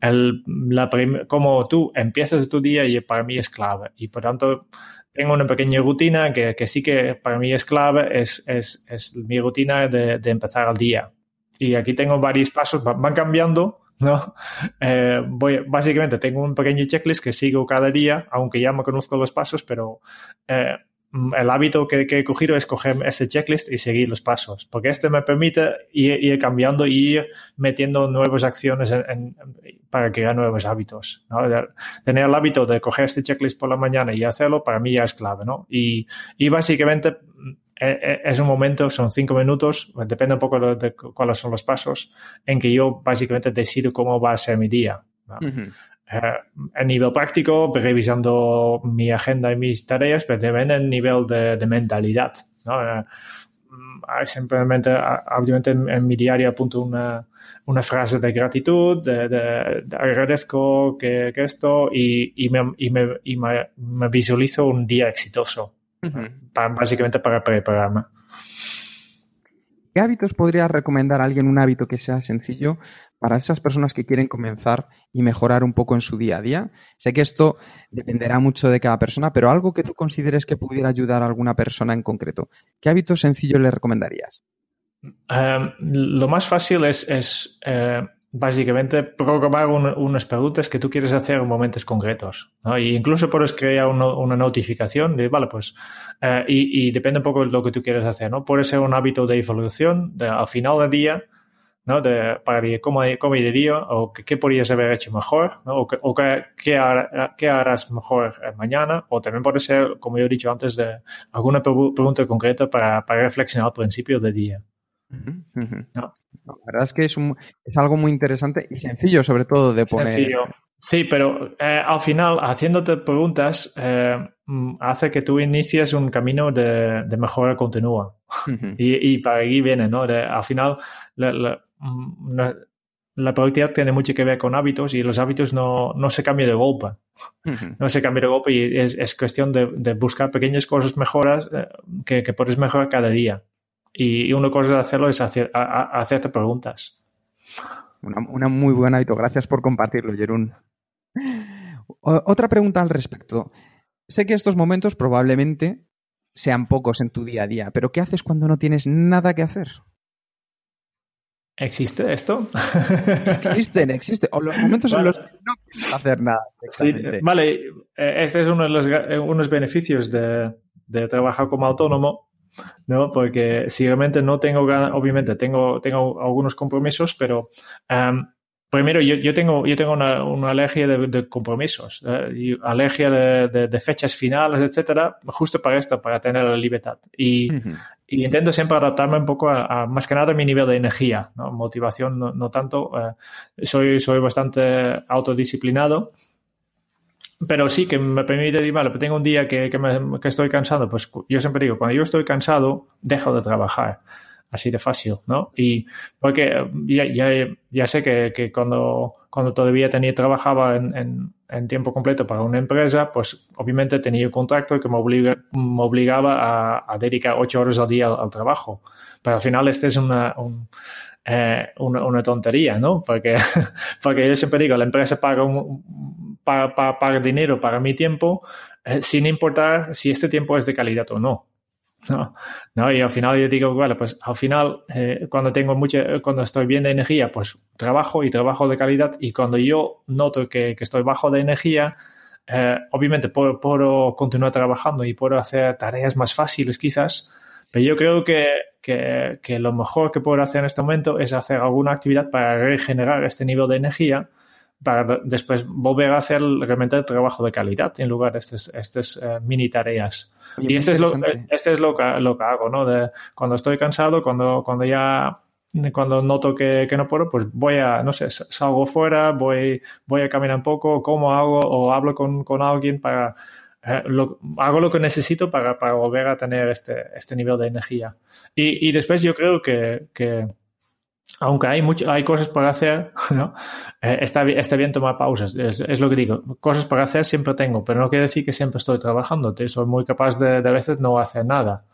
El, la como tú empiezas tu día y para mí es clave. Y por tanto, tengo una pequeña rutina que, que sí que para mí es clave, es, es, es mi rutina de, de, empezar el día. Y aquí tengo varios pasos, van cambiando, ¿no? Eh, voy, básicamente tengo un pequeño checklist que sigo cada día, aunque ya me conozco los pasos, pero eh, el hábito que, he cogido es coger ese checklist y seguir los pasos, porque este me permite ir, cambiando y ir metiendo nuevas acciones para crear nuevos hábitos. Tener el hábito de coger este checklist por la mañana y hacerlo, para mí ya es clave. ¿no? Y, básicamente mm, e, e, es un momento, son cinco minutos, depende un poco de, cuáles son los pasos, en que yo básicamente decido cómo va a ser mi día. A nivel práctico, revisando mi agenda y mis tareas, pero también a nivel de, mentalidad. ¿no? Eh, mm, simplemente, obviamente en, mi diario apunto una, una frase de gratitud, de, agradezco que, esto y, y, me, y, me, y me, visualizo un día exitoso, básicamente para prepararme. ¿Qué hábitos podrías recomendar a alguien un hábito que sea sencillo para esas personas que quieren comenzar y mejorar un poco en su día a día? Sé que esto dependerá mucho de cada persona, pero algo que tú consideres que pudiera ayudar a alguna persona en concreto. ¿Qué hábito sencillo le recomendarías? Em, lo más fácil es, eh, básicamente programar unas preguntas que tú quieres hacer en momentos concretos. ¿no? Y incluso puedes crear una notificación de, vale, pues, eh, y, depende un poco de lo que tú quieres hacer, ¿no? Puede ser un hábito de evaluación de, al final del día, ¿no? De, para cómo, cómo iría o qué, podrías haber hecho mejor, ¿no? O, o qué, qué, harás mejor eh, mañana, o también puede ser, como yo he dicho antes, de alguna pregunta concreta para, para reflexionar al principio del día. La verdad es que es, un, es algo muy interesante y sencillo, sobre todo, de poner. Sencillo. Sí, pero eh, al final, haciéndote preguntas, eh, mm, hace que tú inicies un camino de, de mejora continua. y, y, para ahí viene, ¿no? al final, la, la, mm, la, productividad tiene mucho que ver con hábitos y los hábitos no, no se cambian de golpe. No se cambian de golpe y es, es cuestión de, de, buscar pequeñas cosas mejoras eh, que, que puedes mejorar cada día. Y una cosa de hacerlo es hacer, hacerte preguntas. Una, muy buena hábito. Gracias por compartirlo, Jerún. Otra pregunta al respecto. Sé que estos momentos probablemente sean pocos en tu día a día, pero ¿qué haces cuando no tienes nada que hacer? ¿Existe esto? Existen, existen. O los momentos en los que no quieres hacer nada. vale, eh, este es uno de los eh, unos beneficios de, de trabajar como autónomo ¿no? Porque si realmente no tengo ganas, obviamente tengo, tengo algunos compromisos, pero um, primero yo, yo, tengo, yo tengo una, una alergia de, compromisos, ¿eh? alergia de, de, fechas finales, etcétera, justo para esto, para tener la libertad. Y, y intento siempre adaptarme un poco a, más que nada a mi nivel de energía, ¿no? motivación no, no tanto. Eh, soy, soy bastante autodisciplinado pero sí que me permite decir, vale, pues tengo un día que, que, me, que, estoy cansado, pues yo siempre digo, cuando yo estoy cansado, dejo de trabajar. Así de fácil, ¿no? Y porque ya, ya, ya sé que, que, cuando, cuando todavía tenía, trabajaba en, en, en, tiempo completo para una empresa, pues obviamente tenía un contrato que me, obliga, me obligaba a, a, dedicar ocho horas al día al, trabajo. Pero al final este es una, un, eh, una, una, tontería, ¿no? Porque, porque yo siempre digo, la empresa paga un, para, para, dinero, para mi tiempo, sin importar si este tiempo es de calidad o no. No, no, y al final yo digo, bueno, pues al final, eh, cuando tengo mucha, cuando estoy bien de energía, pues trabajo y trabajo de calidad. Y cuando yo noto que, que estoy bajo de energía, eh, obviamente puedo, puedo, continuar trabajando y puedo hacer tareas más fáciles quizás, pero yo creo que, que, que, lo mejor que puedo hacer en este momento es hacer alguna actividad para regenerar este nivel de energía para después volver a hacer realmente el trabajo de calidad en lugar de estas, estas uh, mini tareas. y este es, lo, este es lo que, lo que hago, ¿no? De, cuando estoy cansado, cuando, cuando ya cuando noto que, que, no puedo, pues voy a, no sé, salgo fuera, voy, voy a caminar un poco, como hago o hablo con, con alguien para, eh, lo, hago lo que necesito para, para, volver a tener este, este nivel de energía. Y, y después yo creo que, que aunque hay, mucho, hay cosas para hacer, ¿no? Eh, está, está, bien tomar pausas, es, es, lo que digo. Cosas para hacer siempre tengo, pero no quiere decir que siempre estoy trabajando. Soy muy capaz de, de a veces no hacer nada.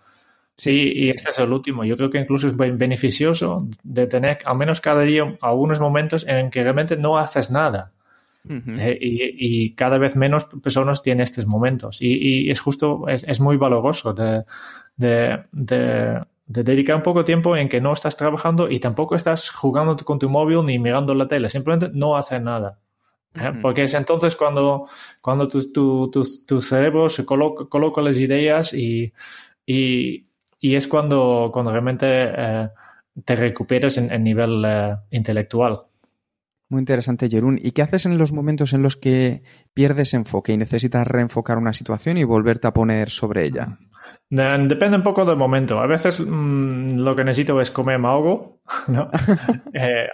Sí, y este es el último. Yo creo que incluso es beneficioso de tener al menos cada día algunos momentos en que realmente no haces nada. Uh -huh. eh, y, y, cada vez menos personas tienen estos momentos. Y, y es justo, es, es muy valoroso de, de, de de dedicar un poco de tiempo en que no estás trabajando y tampoco estás jugando con tu móvil ni mirando la tele, simplemente no hacer nada. ¿eh? Porque es entonces cuando, cuando tu, tu, tu, tu cerebro se coloca, coloca, las ideas y, y, y, es cuando, cuando realmente eh, te recuperas en, en nivel eh, intelectual. Muy interesante, Jerún. ¿Y qué haces en los momentos en los que pierdes enfoque y necesitas reenfocar una situación y volverte a poner sobre ella? Depende un poco del momento. A veces mmm, lo que necesito es comer algo, ¿no? eh,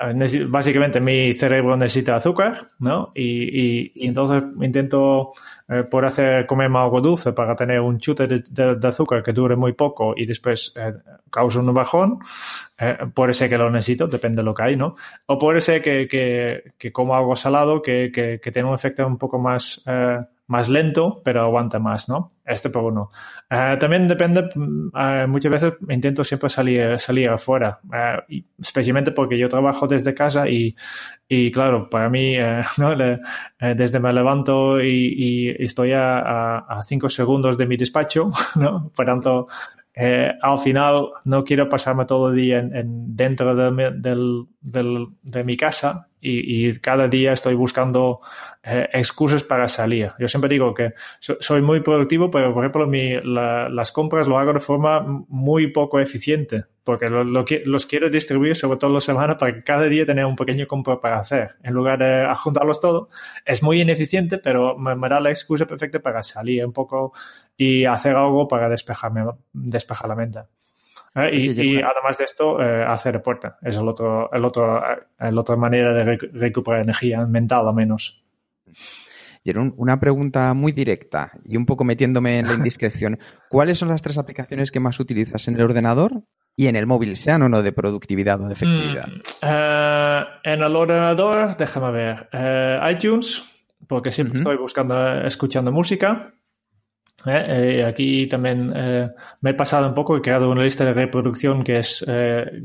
básicamente mi cerebro necesita azúcar, ¿no? Y, y, y entonces intento eh, por hacer comer algo dulce para tener un chute de, de, de azúcar que dure muy poco y después eh, causa un bajón. Eh, puede ser que lo necesito, depende de lo que hay, ¿no? O puede ser que, que, que como algo salado que, que, que tiene un efecto un poco más eh, más lento, pero aguanta más, ¿no? Este por uno. Uh, también depende, uh, muchas veces intento siempre salir, salir afuera, uh, y especialmente porque yo trabajo desde casa y, y claro, para mí, ¿no? Le, desde me levanto y, y estoy a, a, a, cinco segundos de mi despacho, ¿no? Por tanto, eh, al final no quiero pasarme todo el día en, en dentro de, del, de, mi casa y, y, cada día estoy buscando eh, excusas para salir. Yo siempre digo que so, soy muy productivo, pero por ejemplo mi, la, las compras lo hago de forma muy poco eficiente, porque lo, lo, los quiero distribuir sobre toda la semana para que cada día tenga un pequeño compra para hacer, en lugar de juntarlos todo. Es muy ineficiente, pero me, me da la excusa perfecta para salir un poco y hacer algo para despejarme, despejar la mente. ¿Eh? Y, y, además de esto, eh, hacer deporte. Es el otro, el otro, el otra manera de rec recuperar energía mental, al menos. Jerón, una pregunta muy directa y un poco metiéndome en la indiscreción. ¿Cuáles son las tres aplicaciones que más utilizas en el ordenador y en el móvil, sean o no de productividad o de efectividad? Mm, uh, en el ordenador, déjame ver, uh, iTunes, porque siempre uh -huh. estoy buscando, escuchando música. Eh, eh, aquí también eh, me he pasado un poco, he creado una lista de reproducción que es, eh,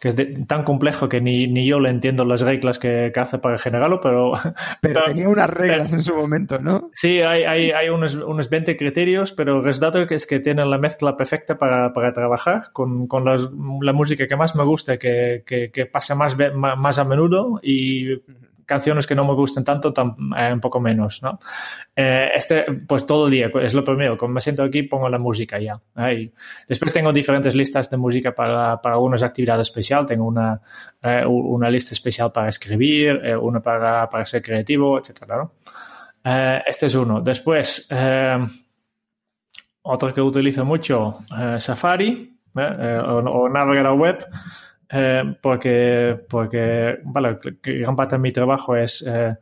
que es de, tan complejo que ni, ni, yo le entiendo las reglas que, que hace para generarlo, pero... Pero, pero tenía unas reglas pero, en su momento, ¿no? Sí, hay, hay, hay unos, unos 20 criterios, pero el resultado es que tienen la mezcla perfecta para, para trabajar con, con las, la música que más me gusta, que, que, que pasa más, más a menudo y canciones que no me gusten tanto, tan, eh, un poco menos, ¿no? Eh, este, pues todo el día, es lo primero, cuando me siento aquí pongo la música ya. ¿eh? después tengo diferentes listas de música para, para algunas actividades especiales, tengo una, eh, una lista especial para escribir, eh, una para, para ser creativo, etc. ¿no? Este es uno. Después, otro que utilizo mucho, Safari, o, o navegador web, eh, porque, porque vale, gran parte de mi trabajo es eh,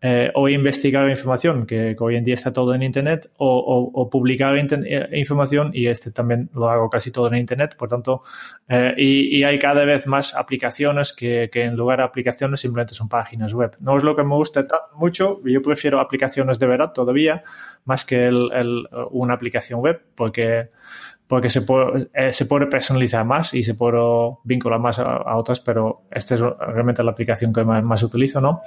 eh, o investigar información, que, que, hoy en día está todo en Internet, o, o, o publicar eh, información, y este también lo hago casi todo en Internet, por tanto, eh, y, y, hay cada vez más aplicaciones que, que, en lugar de aplicaciones simplemente son páginas web. No es lo que me gusta mucho, yo prefiero aplicaciones de verdad todavía, más que el, el, una aplicación web, porque porque se puede, eh, se puede personalizar más y se puede vincular más a, a, otras, pero esta es realmente la aplicación que más, más utilizo, ¿no?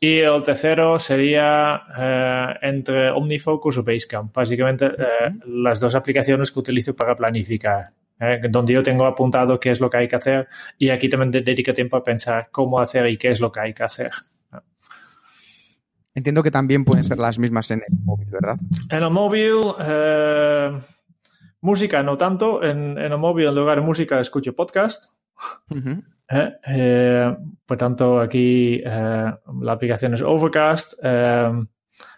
Y el tercero sería eh, entre OmniFocus o Basecamp. Básicamente eh, las dos aplicaciones que utilizo para planificar. eh, donde yo tengo apuntado qué es lo que hay que hacer y aquí también de- dedico tiempo a pensar cómo hacer y qué es lo que hay que hacer. Entiendo que también pueden ser las mismas en el móvil, ¿verdad? En el móvil, eh, música no tanto. En, en el móvil, en lugar de música, escucho podcast. ¿eh? Eh, por tanto, aquí eh, la aplicación es Overcast.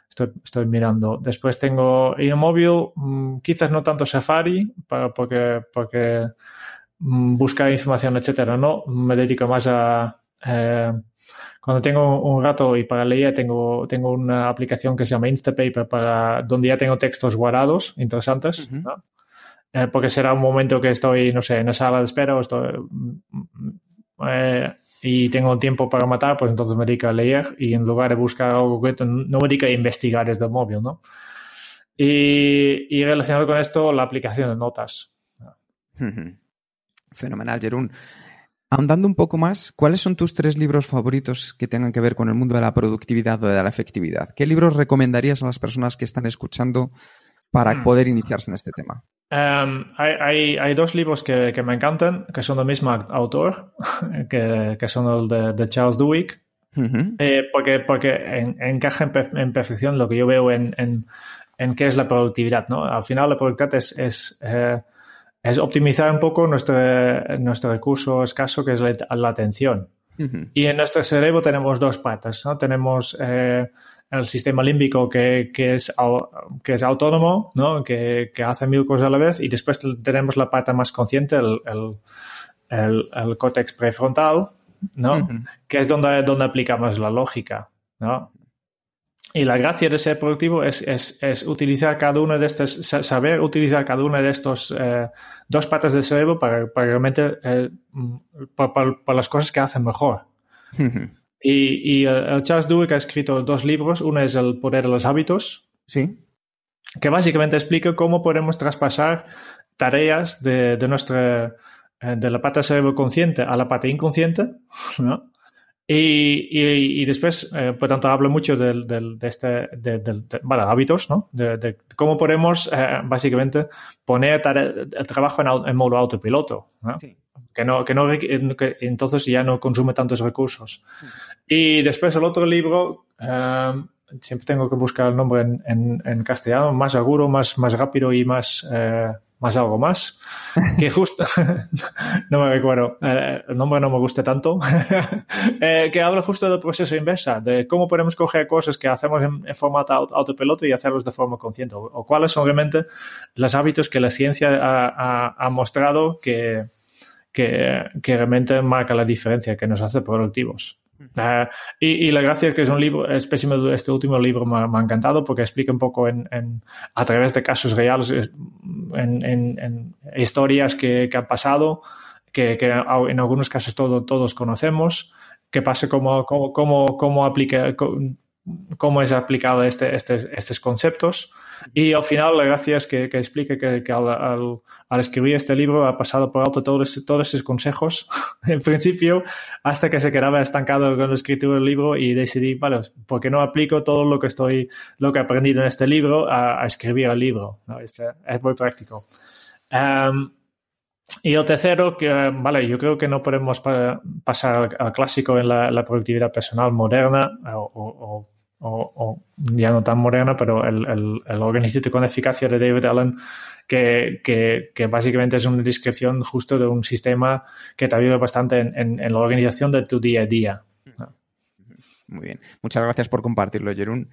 estoy, estoy mirando. Después tengo en el móvil, mm, quizás no tanto Safari, para- porque, porque mm, buscar información, etcétera. No, me dedico más a. cuando tengo un rato y para leer, tengo, tengo una aplicación que se llama Instapaper, para, donde ya tengo textos guardados interesantes. Eh, porque será un momento que estoy, no sé, en la sala de espera o estoy, mm, mm, eh, y tengo tiempo para matar, pues entonces me dedico a leer y en lugar de buscar algo concreto, no me dedico a investigar desde el móvil, ¿no? Y, y relacionado con esto, la aplicación de notas. Fenomenal, Jerún. Ahondando un poco más, ¿cuáles son tus tres libros favoritos que tengan que ver con el mundo de la productividad o de la efectividad? ¿Qué libros recomendarías a las personas que están escuchando para Hmm. poder iniciarse en este tema? Um, hay, hay, hay dos libros que, que me encantan, que son del mismo autor, que, que son el de, de Charles Duhigg, Ujú. Eh, porque porque en- encaja en, per- en perfección lo que yo veo en, en, en qué es la productividad. ¿no? Al final la productividad es, es, eh, es optimizar un poco nuestro, nuestro recurso escaso que es la, la atención. Ujú. Y en nuestro cerebro tenemos dos patas. ¿no? Tenemos eh, el sistema límbico que, que, es, que es autónomo, ¿no? que, que hace mil cosas a la vez, y después tenemos la pata más consciente, el, el, el, el córtex prefrontal, ¿no? Ujú. que es donde, donde aplicamos la lógica. ¿no? Y la gracia de ser productivo es, es, es utilizar cada uno de estos, sa- saber utilizar cada uno de estos eh, dos patas del cerebro para, para realmente eh, para, para- para las cosas que hacen mejor. Ujú. Y, y el, el Charles Duhigg ha escrito dos libros. Uno es El poder de los hábitos, Sí. que básicamente explica cómo podemos traspasar tareas de, de nuestra eh, de la pata cerebro consciente a la pata inconsciente, ¿no? Y, y- y después, eh, por tanto, hablo mucho del, del- de este, de, del- de- bueno, hábitos, ¿no? De, de cómo podemos, eh, básicamente, poner el trabajo en, en modo autopiloto, ¿no? Sí. Que, no, que, no, que entonces ya no consume tantos recursos. Y después el otro libro, eh, siempre tengo que buscar el nombre en, en- en castellano, más seguro, más, más rápido y más, eh, más algo más. Que justo, no me recuerdo, eh, el nombre no me gusta tanto, Eh, que habla justo del proceso inversa, de cómo podemos coger cosas que hacemos en, en formato aut- autopiloto y hacerlos de forma consciente, o, o cuáles son realmente los hábitos que la ciencia ha, ha- ha mostrado que, que, que realmente marca la diferencia, que nos hace productivos. Eh, y, y la gracia es que es un libro, este último libro me, ha- me ha encantado porque explica un poco en, en- a través de casos reales, eh, en, en- en historias que, que han pasado, que, que en algunos casos todo- todos conocemos, que pasa cómo, cómo, cómo, cómo aplica, cómo, cómo es aplicado este, este- estos conceptos. Y al final la gracia es que, que explique que, que al, al- al escribir este libro ha pasado por alto todos, todos esos consejos, en principio, hasta que se quedaba estancado con la escritura del libro y decidí, vale, ¿por qué no aplico todo lo que estoy, lo que he aprendido en este libro a, a escribir el libro? ¿no? Es, es muy práctico. Um, y el tercero, que, vale, yo creo que no podemos pa- pasar al, al clásico en la, la productividad personal moderna o, o- o- o ya no tan moderna, pero el, el, el con eficacia de David Allen, que, que, que básicamente es una descripción justo de un sistema que te ayuda bastante en, en- en la organización de tu día a día. Muy bien. Muchas gracias por compartirlo, Jerún.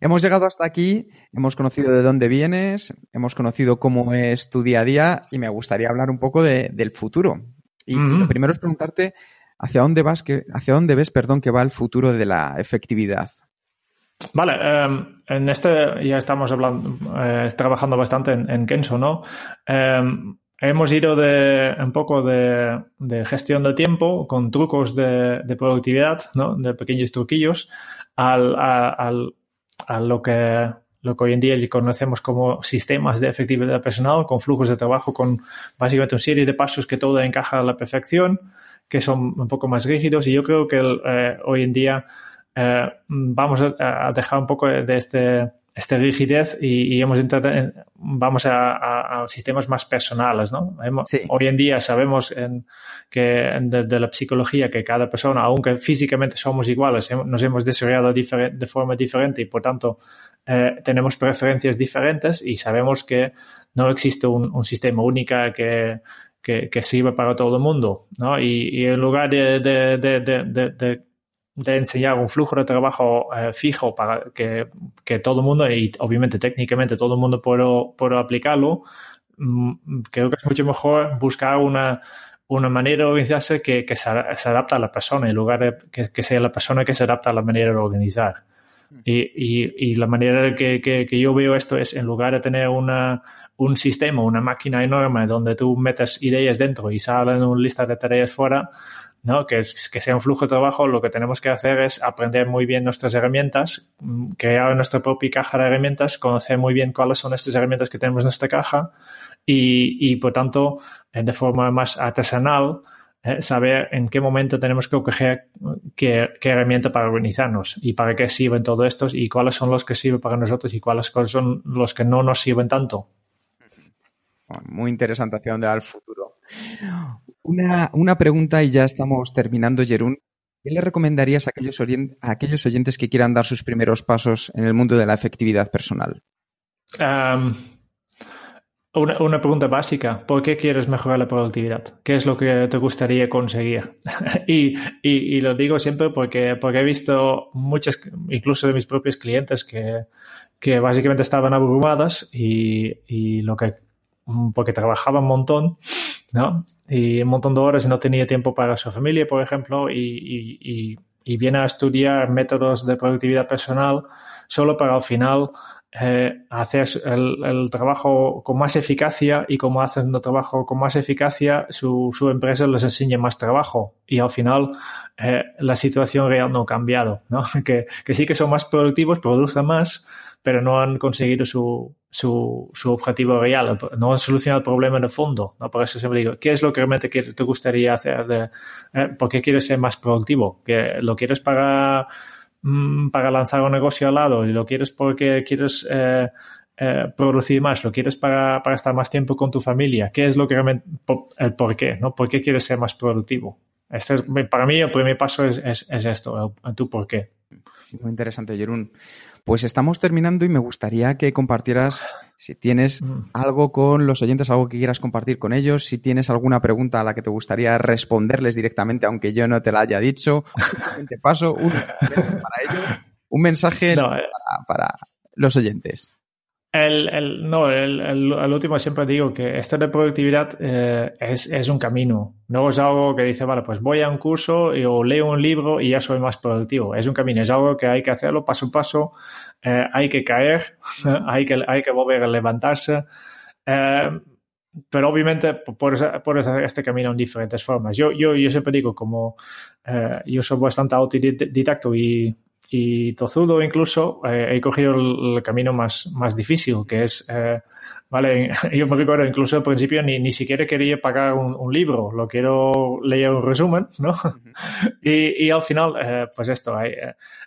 Hemos llegado hasta aquí, hemos conocido de dónde vienes, hemos conocido cómo es tu día a día y me gustaría hablar un poco de- del futuro. Y, y lo primero es preguntarte hacia dónde vas, que, hacia dónde ves, perdón, que va el futuro de la efectividad. Vale, em, en este ya estamos eh, trabajando bastante en, en Kenso, ¿no? Em, hemos ido de un poco de, de gestión del tiempo con trucos de, de productividad, ¿no? De pequeños truquillos, al, a, al- lo que lo que hoy en día conocemos como sistemas de efectividad personal, con flujos de trabajo, con básicamente una serie de pasos que todo encaja a la perfección, que son un poco más rígidos. Y yo creo que eh, hoy en día eh, vamos a, dejar un poco de este, esta rigidez y, hemos entrado vamos a, sistemas más personales, ¿no? Hoy en día sabemos que de, la psicología que cada persona, aunque físicamente somos iguales, nos hemos desarrollado de forma diferente y por tanto eh, tenemos preferencias diferentes y sabemos que no existe un, sistema único que, que, sirva para todo el mundo, ¿no? Y, en lugar de, de de enseñar un flujo de trabajo eh, fijo para que, que, todo el mundo, y obviamente técnicamente todo el mundo pueda, aplicarlo, mm, creo que es mucho mejor buscar una, una manera de organizarse que, que se, adapta a la persona, en lugar de que, que, sea la persona que se adapta a la manera de organizar. Mm. Y, y, y la manera que, que, yo veo esto es, en lugar de tener una, un sistema, una máquina enorme donde tú metes ideas dentro y salen una lista de tareas fuera, ¿no? Que, es, que sea un flujo de trabajo, lo que tenemos que hacer es aprender muy bien nuestras herramientas, crear nuestra propia caja de herramientas, conocer muy bien cuáles son estas herramientas que tenemos en nuestra caja y, y por tanto, eh, de forma más artesanal, eh, saber en qué momento tenemos que coger qué, qué, herramienta para organizarnos y para qué sirven todos estos y cuáles son los que sirven para nosotros y cuáles son los que no nos sirven tanto. Muy interesante hacia dónde va el futuro. Una, pregunta y ya estamos terminando, Jerún. ¿Qué le recomendarías a aquellos, a aquellos oyentes que quieran dar sus primeros pasos en el mundo de la efectividad personal? una, pregunta básica. ¿Por qué quieres mejorar la productividad? ¿Qué es lo que te gustaría conseguir? y, lo digo siempre porque, porque he visto muchas, incluso de mis propios clientes, que, que básicamente estaban abrumadas y, y lo que porque trabajaban un montón ¿no? Y un montón de horas y no tenía tiempo para su familia, por ejemplo, y, viene a estudiar métodos de productividad personal solo para al final eh, hacer el, trabajo con más eficacia y como hacen el trabajo con más eficacia, su, empresa les enseña más trabajo y al final eh, la situación real no ha cambiado, ¿no? Que, que sí que son más productivos, producen más, pero no han conseguido su, su, su, objetivo real, no han solucionado el problema de fondo. ¿no? Por eso siempre digo, ¿qué es lo que realmente te gustaría hacer? De, eh, ¿Por qué quieres ser más productivo? ¿Que ¿Lo quieres para, mm, para lanzar un negocio al lado? ¿Y lo quieres porque quieres eh, eh, producir más? ¿Lo quieres para, para, estar más tiempo con tu familia? ¿Qué es lo que realmente, el por qué? ¿no? ¿Por qué quieres ser más productivo? Este es, para mí el primer paso es, es, es esto, tu por qué. Muy interesante, Jerún. Pues estamos terminando y me gustaría que compartieras si tienes mm. algo con los oyentes, algo que quieras compartir con ellos, si tienes alguna pregunta a la que te gustaría responderles directamente, aunque yo no te la haya dicho. Te paso un, para un mensaje eh. para los oyentes. El, no, el, último siempre digo que esto de productividad eh, es, un camino. No es algo que dice, vale, pues voy a un curso y, o leo un libro y ya soy más productivo. Es un camino, es algo que hay que hacerlo paso a paso, eh, hay que caer, hay, que, hay que volver a levantarse. Eh, pero obviamente por, por este camino en diferentes formas. Yo, yo, yo siempre digo, como yo soy bastante autodidacto y y tozudo incluso, eh, he cogido el, camino más, más difícil, que es, eh, vale, yo me recuerdo incluso al principio ni, ni siquiera quería pagar un, libro, lo quiero leer un resumen, ¿no? y, y, al final, eh, pues esto, hay,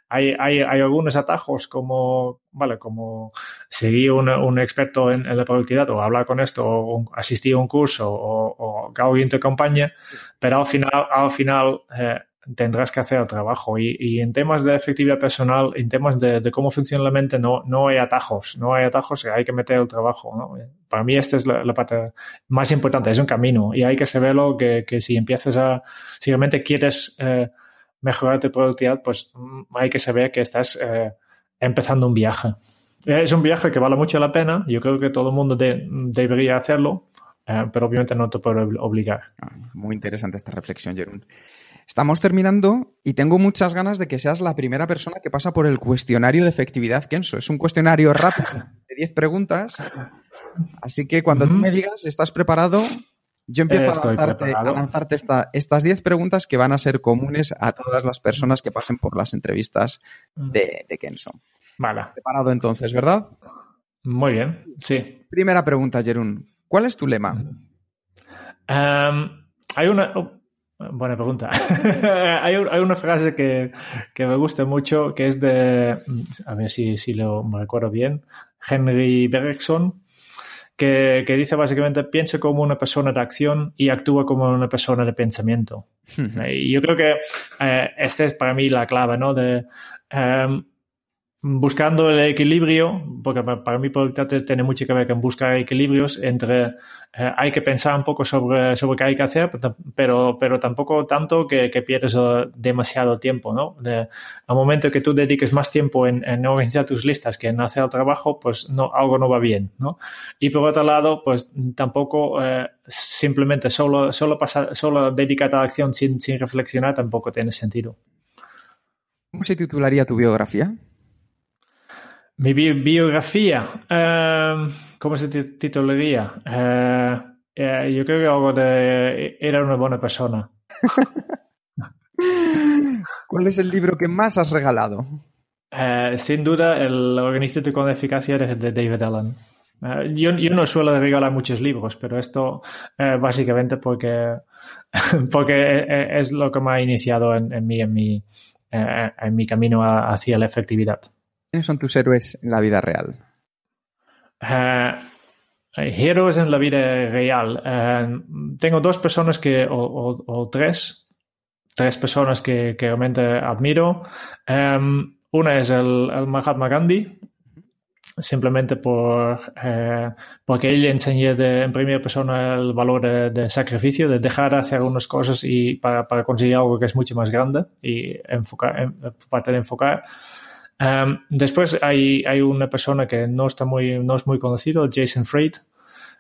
hay, hay, hay, algunos atajos como, vale, como seguir un, un experto en, la productividad o hablar con esto o asistir a un curso o, o acompañe, pero al final, al final, tendrás que hacer el trabajo. Y, en temas de efectividad personal, en temas de, cómo funciona la mente, no, no hay atajos, no hay atajos, hay que meter el trabajo. Para mí esta es la, parte más importante, es un camino y hay que saberlo que, si empiezas a, si realmente quieres eh, mejorar tu productividad, pues mm, hay que saber que estás eh, empezando un viaje. Es un viaje que vale mucho la pena, yo creo que todo el mundo debería hacerlo, eh, pero obviamente no te puedo obligar. Ah, muy interesante esta reflexión, Jerón. Estamos terminando y tengo muchas ganas de que seas la primera persona que pasa por el cuestionario de efectividad Kenso. Es un cuestionario rápido de 10 preguntas. Así que cuando tú me digas, ¿estás preparado? Yo empiezo a lanzarte, estas 10 preguntas que van a ser comunes a todas las personas que pasen por las entrevistas de, de Kenso. Vale. Preparado entonces, ¿verdad? Muy bien, sí. Primera pregunta, Jerún. ¿Cuál es tu lema? Em, hay una Buena pregunta. hay, hay, una frase que, que, me gusta mucho que es de, a ver si, si lo me recuerdo bien, Henry Bergson, que, que, dice básicamente piensa como una persona de acción y actúa como una persona de pensamiento. y yo creo que eh, esta es para mí la clave, ¿no? De, um, buscando el equilibrio, porque para mí productividad tiene mucho que ver con buscar equilibrios entre eh, hay que pensar un poco sobre, sobre qué hay que hacer, pero, pero tampoco tanto que, que pierdes eh, demasiado tiempo, ¿no? De, al momento que tú dediques más tiempo en, en, organizar tus listas que en hacer el trabajo, pues no, algo no va bien, ¿no? Y por otro lado, pues tampoco eh, simplemente solo, solo, pasar, solo dedicarte a la acción sin, sin reflexionar tampoco tiene sentido. ¿Cómo se titularía tu biografía? Mi bi biografía, uh, ¿cómo se titularía? Uh, uh, yo creo que algo de era una buena persona. ¿Cuál es el libro que más has regalado? sin duda, el Organízate con Eficacia de, de David Allen. Yo, yo, no suelo regalar muchos libros, pero esto básicamente porque, porque es lo que me ha iniciado en, en, mi, en, mi, en mi camino hacia la efectividad. ¿Quiénes son tus héroes en la vida real? Uh, héroes en la vida real. Uh, tengo dos personas que, o, o, o, tres, tres personas que, que realmente admiro. Um, una es el, el, Mahatma Gandhi, simplemente por, uh, porque él enseñó de, en primera persona el valor de, de, sacrificio, de dejar de hacer algunas cosas y para, para, conseguir algo que es mucho más grande y enfocar, en, para enfocar. Um, después hay, hay, una persona que no, está muy, no es muy conocido, Jason Fried,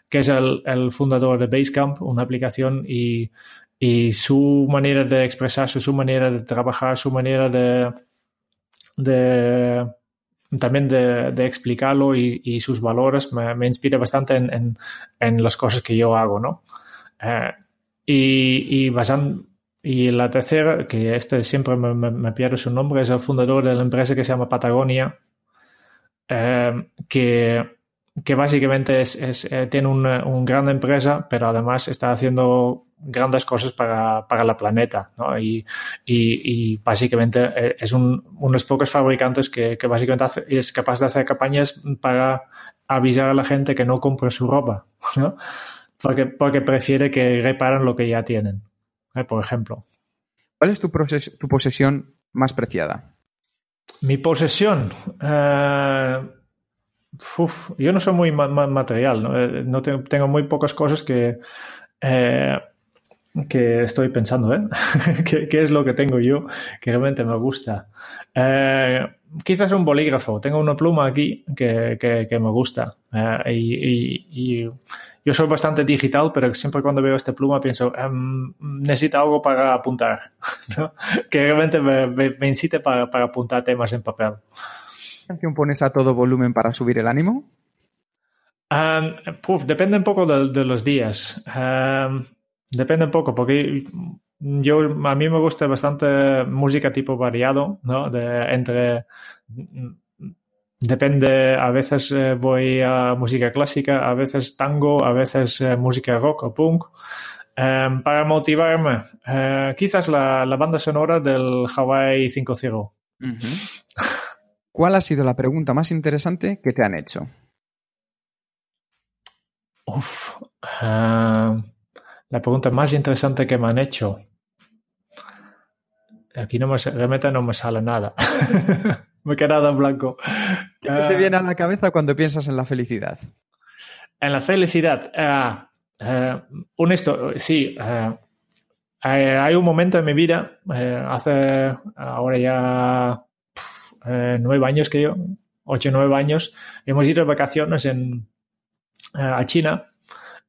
que es el, el fundador de Basecamp, una aplicación y, y, su manera de expresarse, su manera de trabajar, su manera de, de también de, explicarlo y, sus valores me, inspira bastante en, en, las cosas que yo hago, ¿no? Uh, y, y y la tercera, que este siempre me, me, me, pierde su nombre, es el fundador de la empresa que se llama Patagonia, eh, que, que, básicamente es, es eh, tiene una, una, gran empresa, pero además está haciendo grandes cosas para, para la planeta. ¿no? Y, y, y, básicamente eh, es un, unos pocos fabricantes que, que básicamente hace, es capaz de hacer campañas para avisar a la gente que no compre su ropa, ¿no? porque, porque prefiere que reparen lo que ya tienen eh, por ejemplo. ¿Cuál es tu, tu, posesión más preciada? Mi posesión. Uf, yo no soy muy ma ma material, ¿no? Eh, no tengo, tengo, muy pocas cosas que, eh, que estoy pensando, ¿eh? ¿Qué, ¿Qué, es lo que tengo yo que realmente me gusta? Eh, quizás un bolígrafo. Tengo una pluma aquí que, que, que me gusta. Eh, y, y, y, yo soy bastante digital, pero siempre cuando veo esta pluma pienso, um, necesito algo para apuntar, ¿no? que realmente me, me, me incite para, para, apuntar temas en papel. ¿Qué canción pones a todo volumen para subir el ánimo? Um, puf, depende un poco de, de los días. Um, depende un poco, porque yo, a mí me gusta bastante música tipo variado, ¿no? De, entre Depende, a veces eh, voy a música clásica, a veces tango, a veces eh, música rock o punk. Eh, para motivarme, eh, quizás la, la, banda sonora del Hawaii 5.0. Uh -huh. ¿Cuál ha sido la pregunta más interesante que te han hecho? Uf, la pregunta más interesante que me han hecho. Aquí no me, realmente no me sale nada. me he quedado en blanco. ¿Qué uh, te viene a la cabeza cuando piensas en la felicidad? En la felicidad. Uh, uh, honesto, sí. hay un momento en mi vida, hace ahora ya nueve años que yo, ocho o nueve años, hemos ido de vacaciones en, a China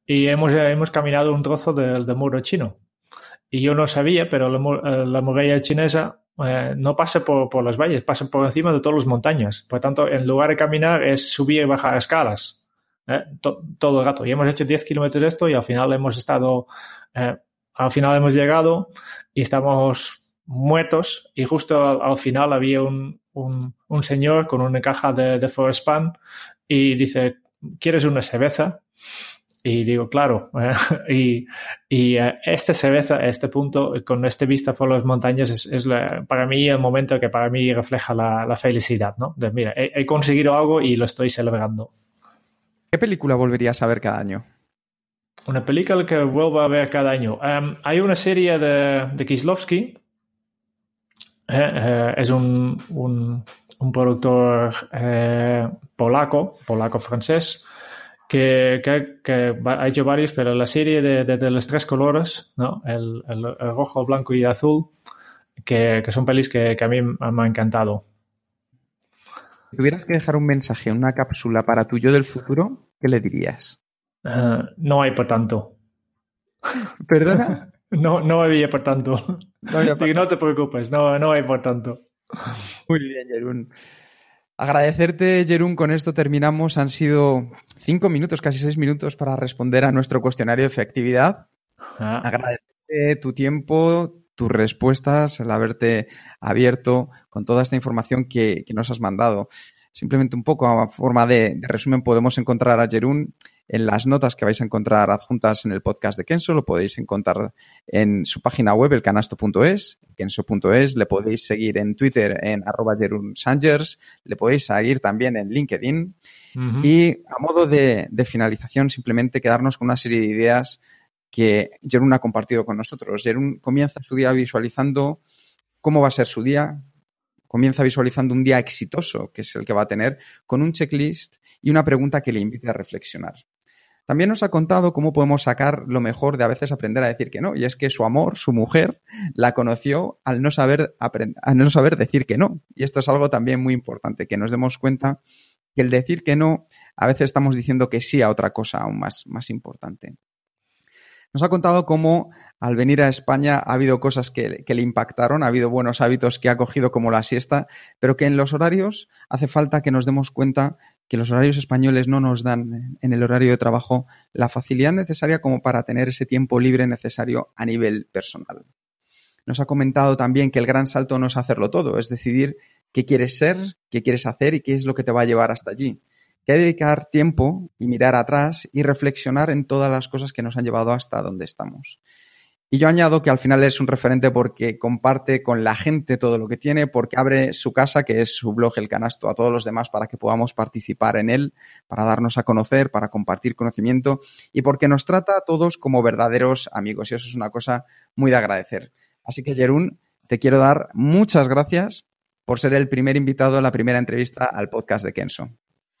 y hemos, hemos caminado un trozo del de muro chino. Y yo no sabía, pero la, la muralla chinesa eh, no pasa por, por, los valles, pasa por encima de todas las montañas. Por tanto, en lugar de caminar es subir y bajar escalas eh, to, todo el rato. Y hemos hecho 10 kilómetros de esto y al final hemos estado, eh, al final hemos llegado y estamos muertos y justo al, al final había un, un, un, señor con una caja de, de Forest Pan y dice, ¿quieres una cerveza? Y digo, claro, y, y esta cerveza, este punto, con este vista por las montañas, es, es para mí el momento que para mí refleja la, la felicidad, ¿no? De, mira, he, he, conseguido algo y lo estoy celebrando. ¿Qué película volverías a ver cada año? Una película que vuelvo a ver cada año. Um, hay una serie de, de Kislovsky. Eh, eh, es un, un, un productor eh, polaco, polaco-francés, que, que, que, ha hecho varios, pero la serie de, de, de los tres colores, ¿no? el, el, el, rojo, blanco y azul, que, que son pelis que, que, a mí me han encantado. Si tuvieras que dejar un mensaje, una cápsula para tu yo del futuro, ¿qué le dirías? Uh, no hay por tanto. ¿Perdona? no, no había por tanto. No, había por... no te preocupes, no, no hay por tanto. Muy bien, Jerún. Agradecerte, Jerún, con esto terminamos. Han sido cinco minutos, casi seis minutos para responder a nuestro cuestionario de efectividad. Ah. Agradecerte tu tiempo, tus respuestas, el haberte abierto con toda esta información que, que nos has mandado. Simplemente un poco a forma de, de resumen, podemos encontrar a Jerún en las notas que vais a encontrar adjuntas en el podcast de Kenso, lo podéis encontrar en su página web, elcanasto.es, kenso.es, le podéis seguir en Twitter en arroba Sangers, le podéis seguir también en LinkedIn. Uh -huh. Y a modo de, de, finalización, simplemente quedarnos con una serie de ideas que Jerún ha compartido con nosotros. Jerún comienza su día visualizando cómo va a ser su día, comienza visualizando un día exitoso, que es el que va a tener, con un checklist y una pregunta que le invite a reflexionar. También nos ha contado cómo podemos sacar lo mejor de a veces aprender a decir que no. Y es que su amor, su mujer, la conoció al no saber, decir que no. Y esto es algo también muy importante, que nos demos cuenta que el decir que no, a veces estamos diciendo que sí a otra cosa aún más, más importante. Nos ha contado cómo al venir a España ha habido cosas que, que, le impactaron, ha habido buenos hábitos que ha cogido como la siesta, pero que en los horarios hace falta que nos demos cuenta que los horarios españoles no nos dan en el horario de trabajo la facilidad necesaria como para tener ese tiempo libre necesario a nivel personal. Nos ha comentado también que el gran salto no es hacerlo todo, es decidir qué quieres ser, qué quieres hacer y qué es lo que te va a llevar hasta allí. Que hay que dedicar tiempo y mirar atrás y reflexionar en todas las cosas que nos han llevado hasta donde estamos. Y yo añado que al final es un referente porque comparte con la gente todo lo que tiene, porque abre su casa, que es su blog El Canasto, a todos los demás para que podamos participar en él, para darnos a conocer, para compartir conocimiento y porque nos trata a todos como verdaderos amigos. Y eso es una cosa muy de agradecer. Así que, Jerún, te quiero dar muchas gracias por ser el primer invitado a la primera entrevista al podcast de Kenso.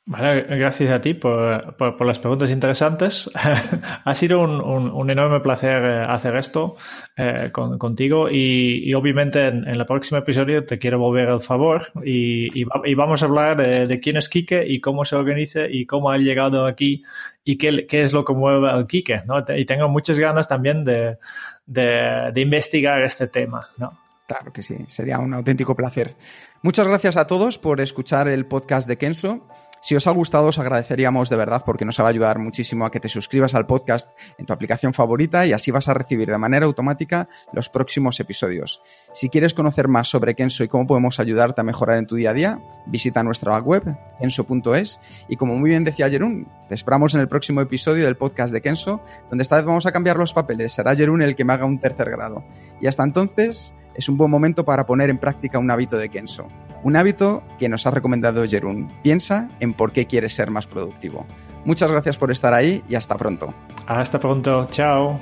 Gracias a ti por, por, por las preguntas interesantes. ha sido un, un, un, enorme placer eh, hacer esto eh, con, contigo y, y obviamente en, en, el próximo episodio te quiero volver el favor y, y, y vamos a hablar de, de, quién es Quique y cómo se organiza y cómo ha llegado aquí y qué, qué es lo que mueve al Quique. ¿no? Y tengo muchas ganas también de, de, de investigar este tema. ¿no? Claro que sí, sería un auténtico placer. Muchas gracias a todos por escuchar el podcast de Kenzo. Si os ha gustado, os agradeceríamos de verdad porque nos va a ayudar muchísimo a que te suscribas al podcast en tu aplicación favorita y así vas a recibir de manera automática los próximos episodios. Si quieres conocer más sobre Kenso y cómo podemos ayudarte a mejorar en tu día a día, visita nuestra web, kenso.es. Y como muy bien decía Jerún, te esperamos en el próximo episodio del podcast de Kenso, donde esta vez vamos a cambiar los papeles. Será Jerún el que me haga un tercer grado. Y hasta entonces, es un buen momento para poner en práctica un hábito de Kenso. Un hábito que nos ha recomendado Jerún. Piensa en por qué quieres ser más productivo. Muchas gracias por estar ahí y hasta pronto. Hasta pronto. Chao.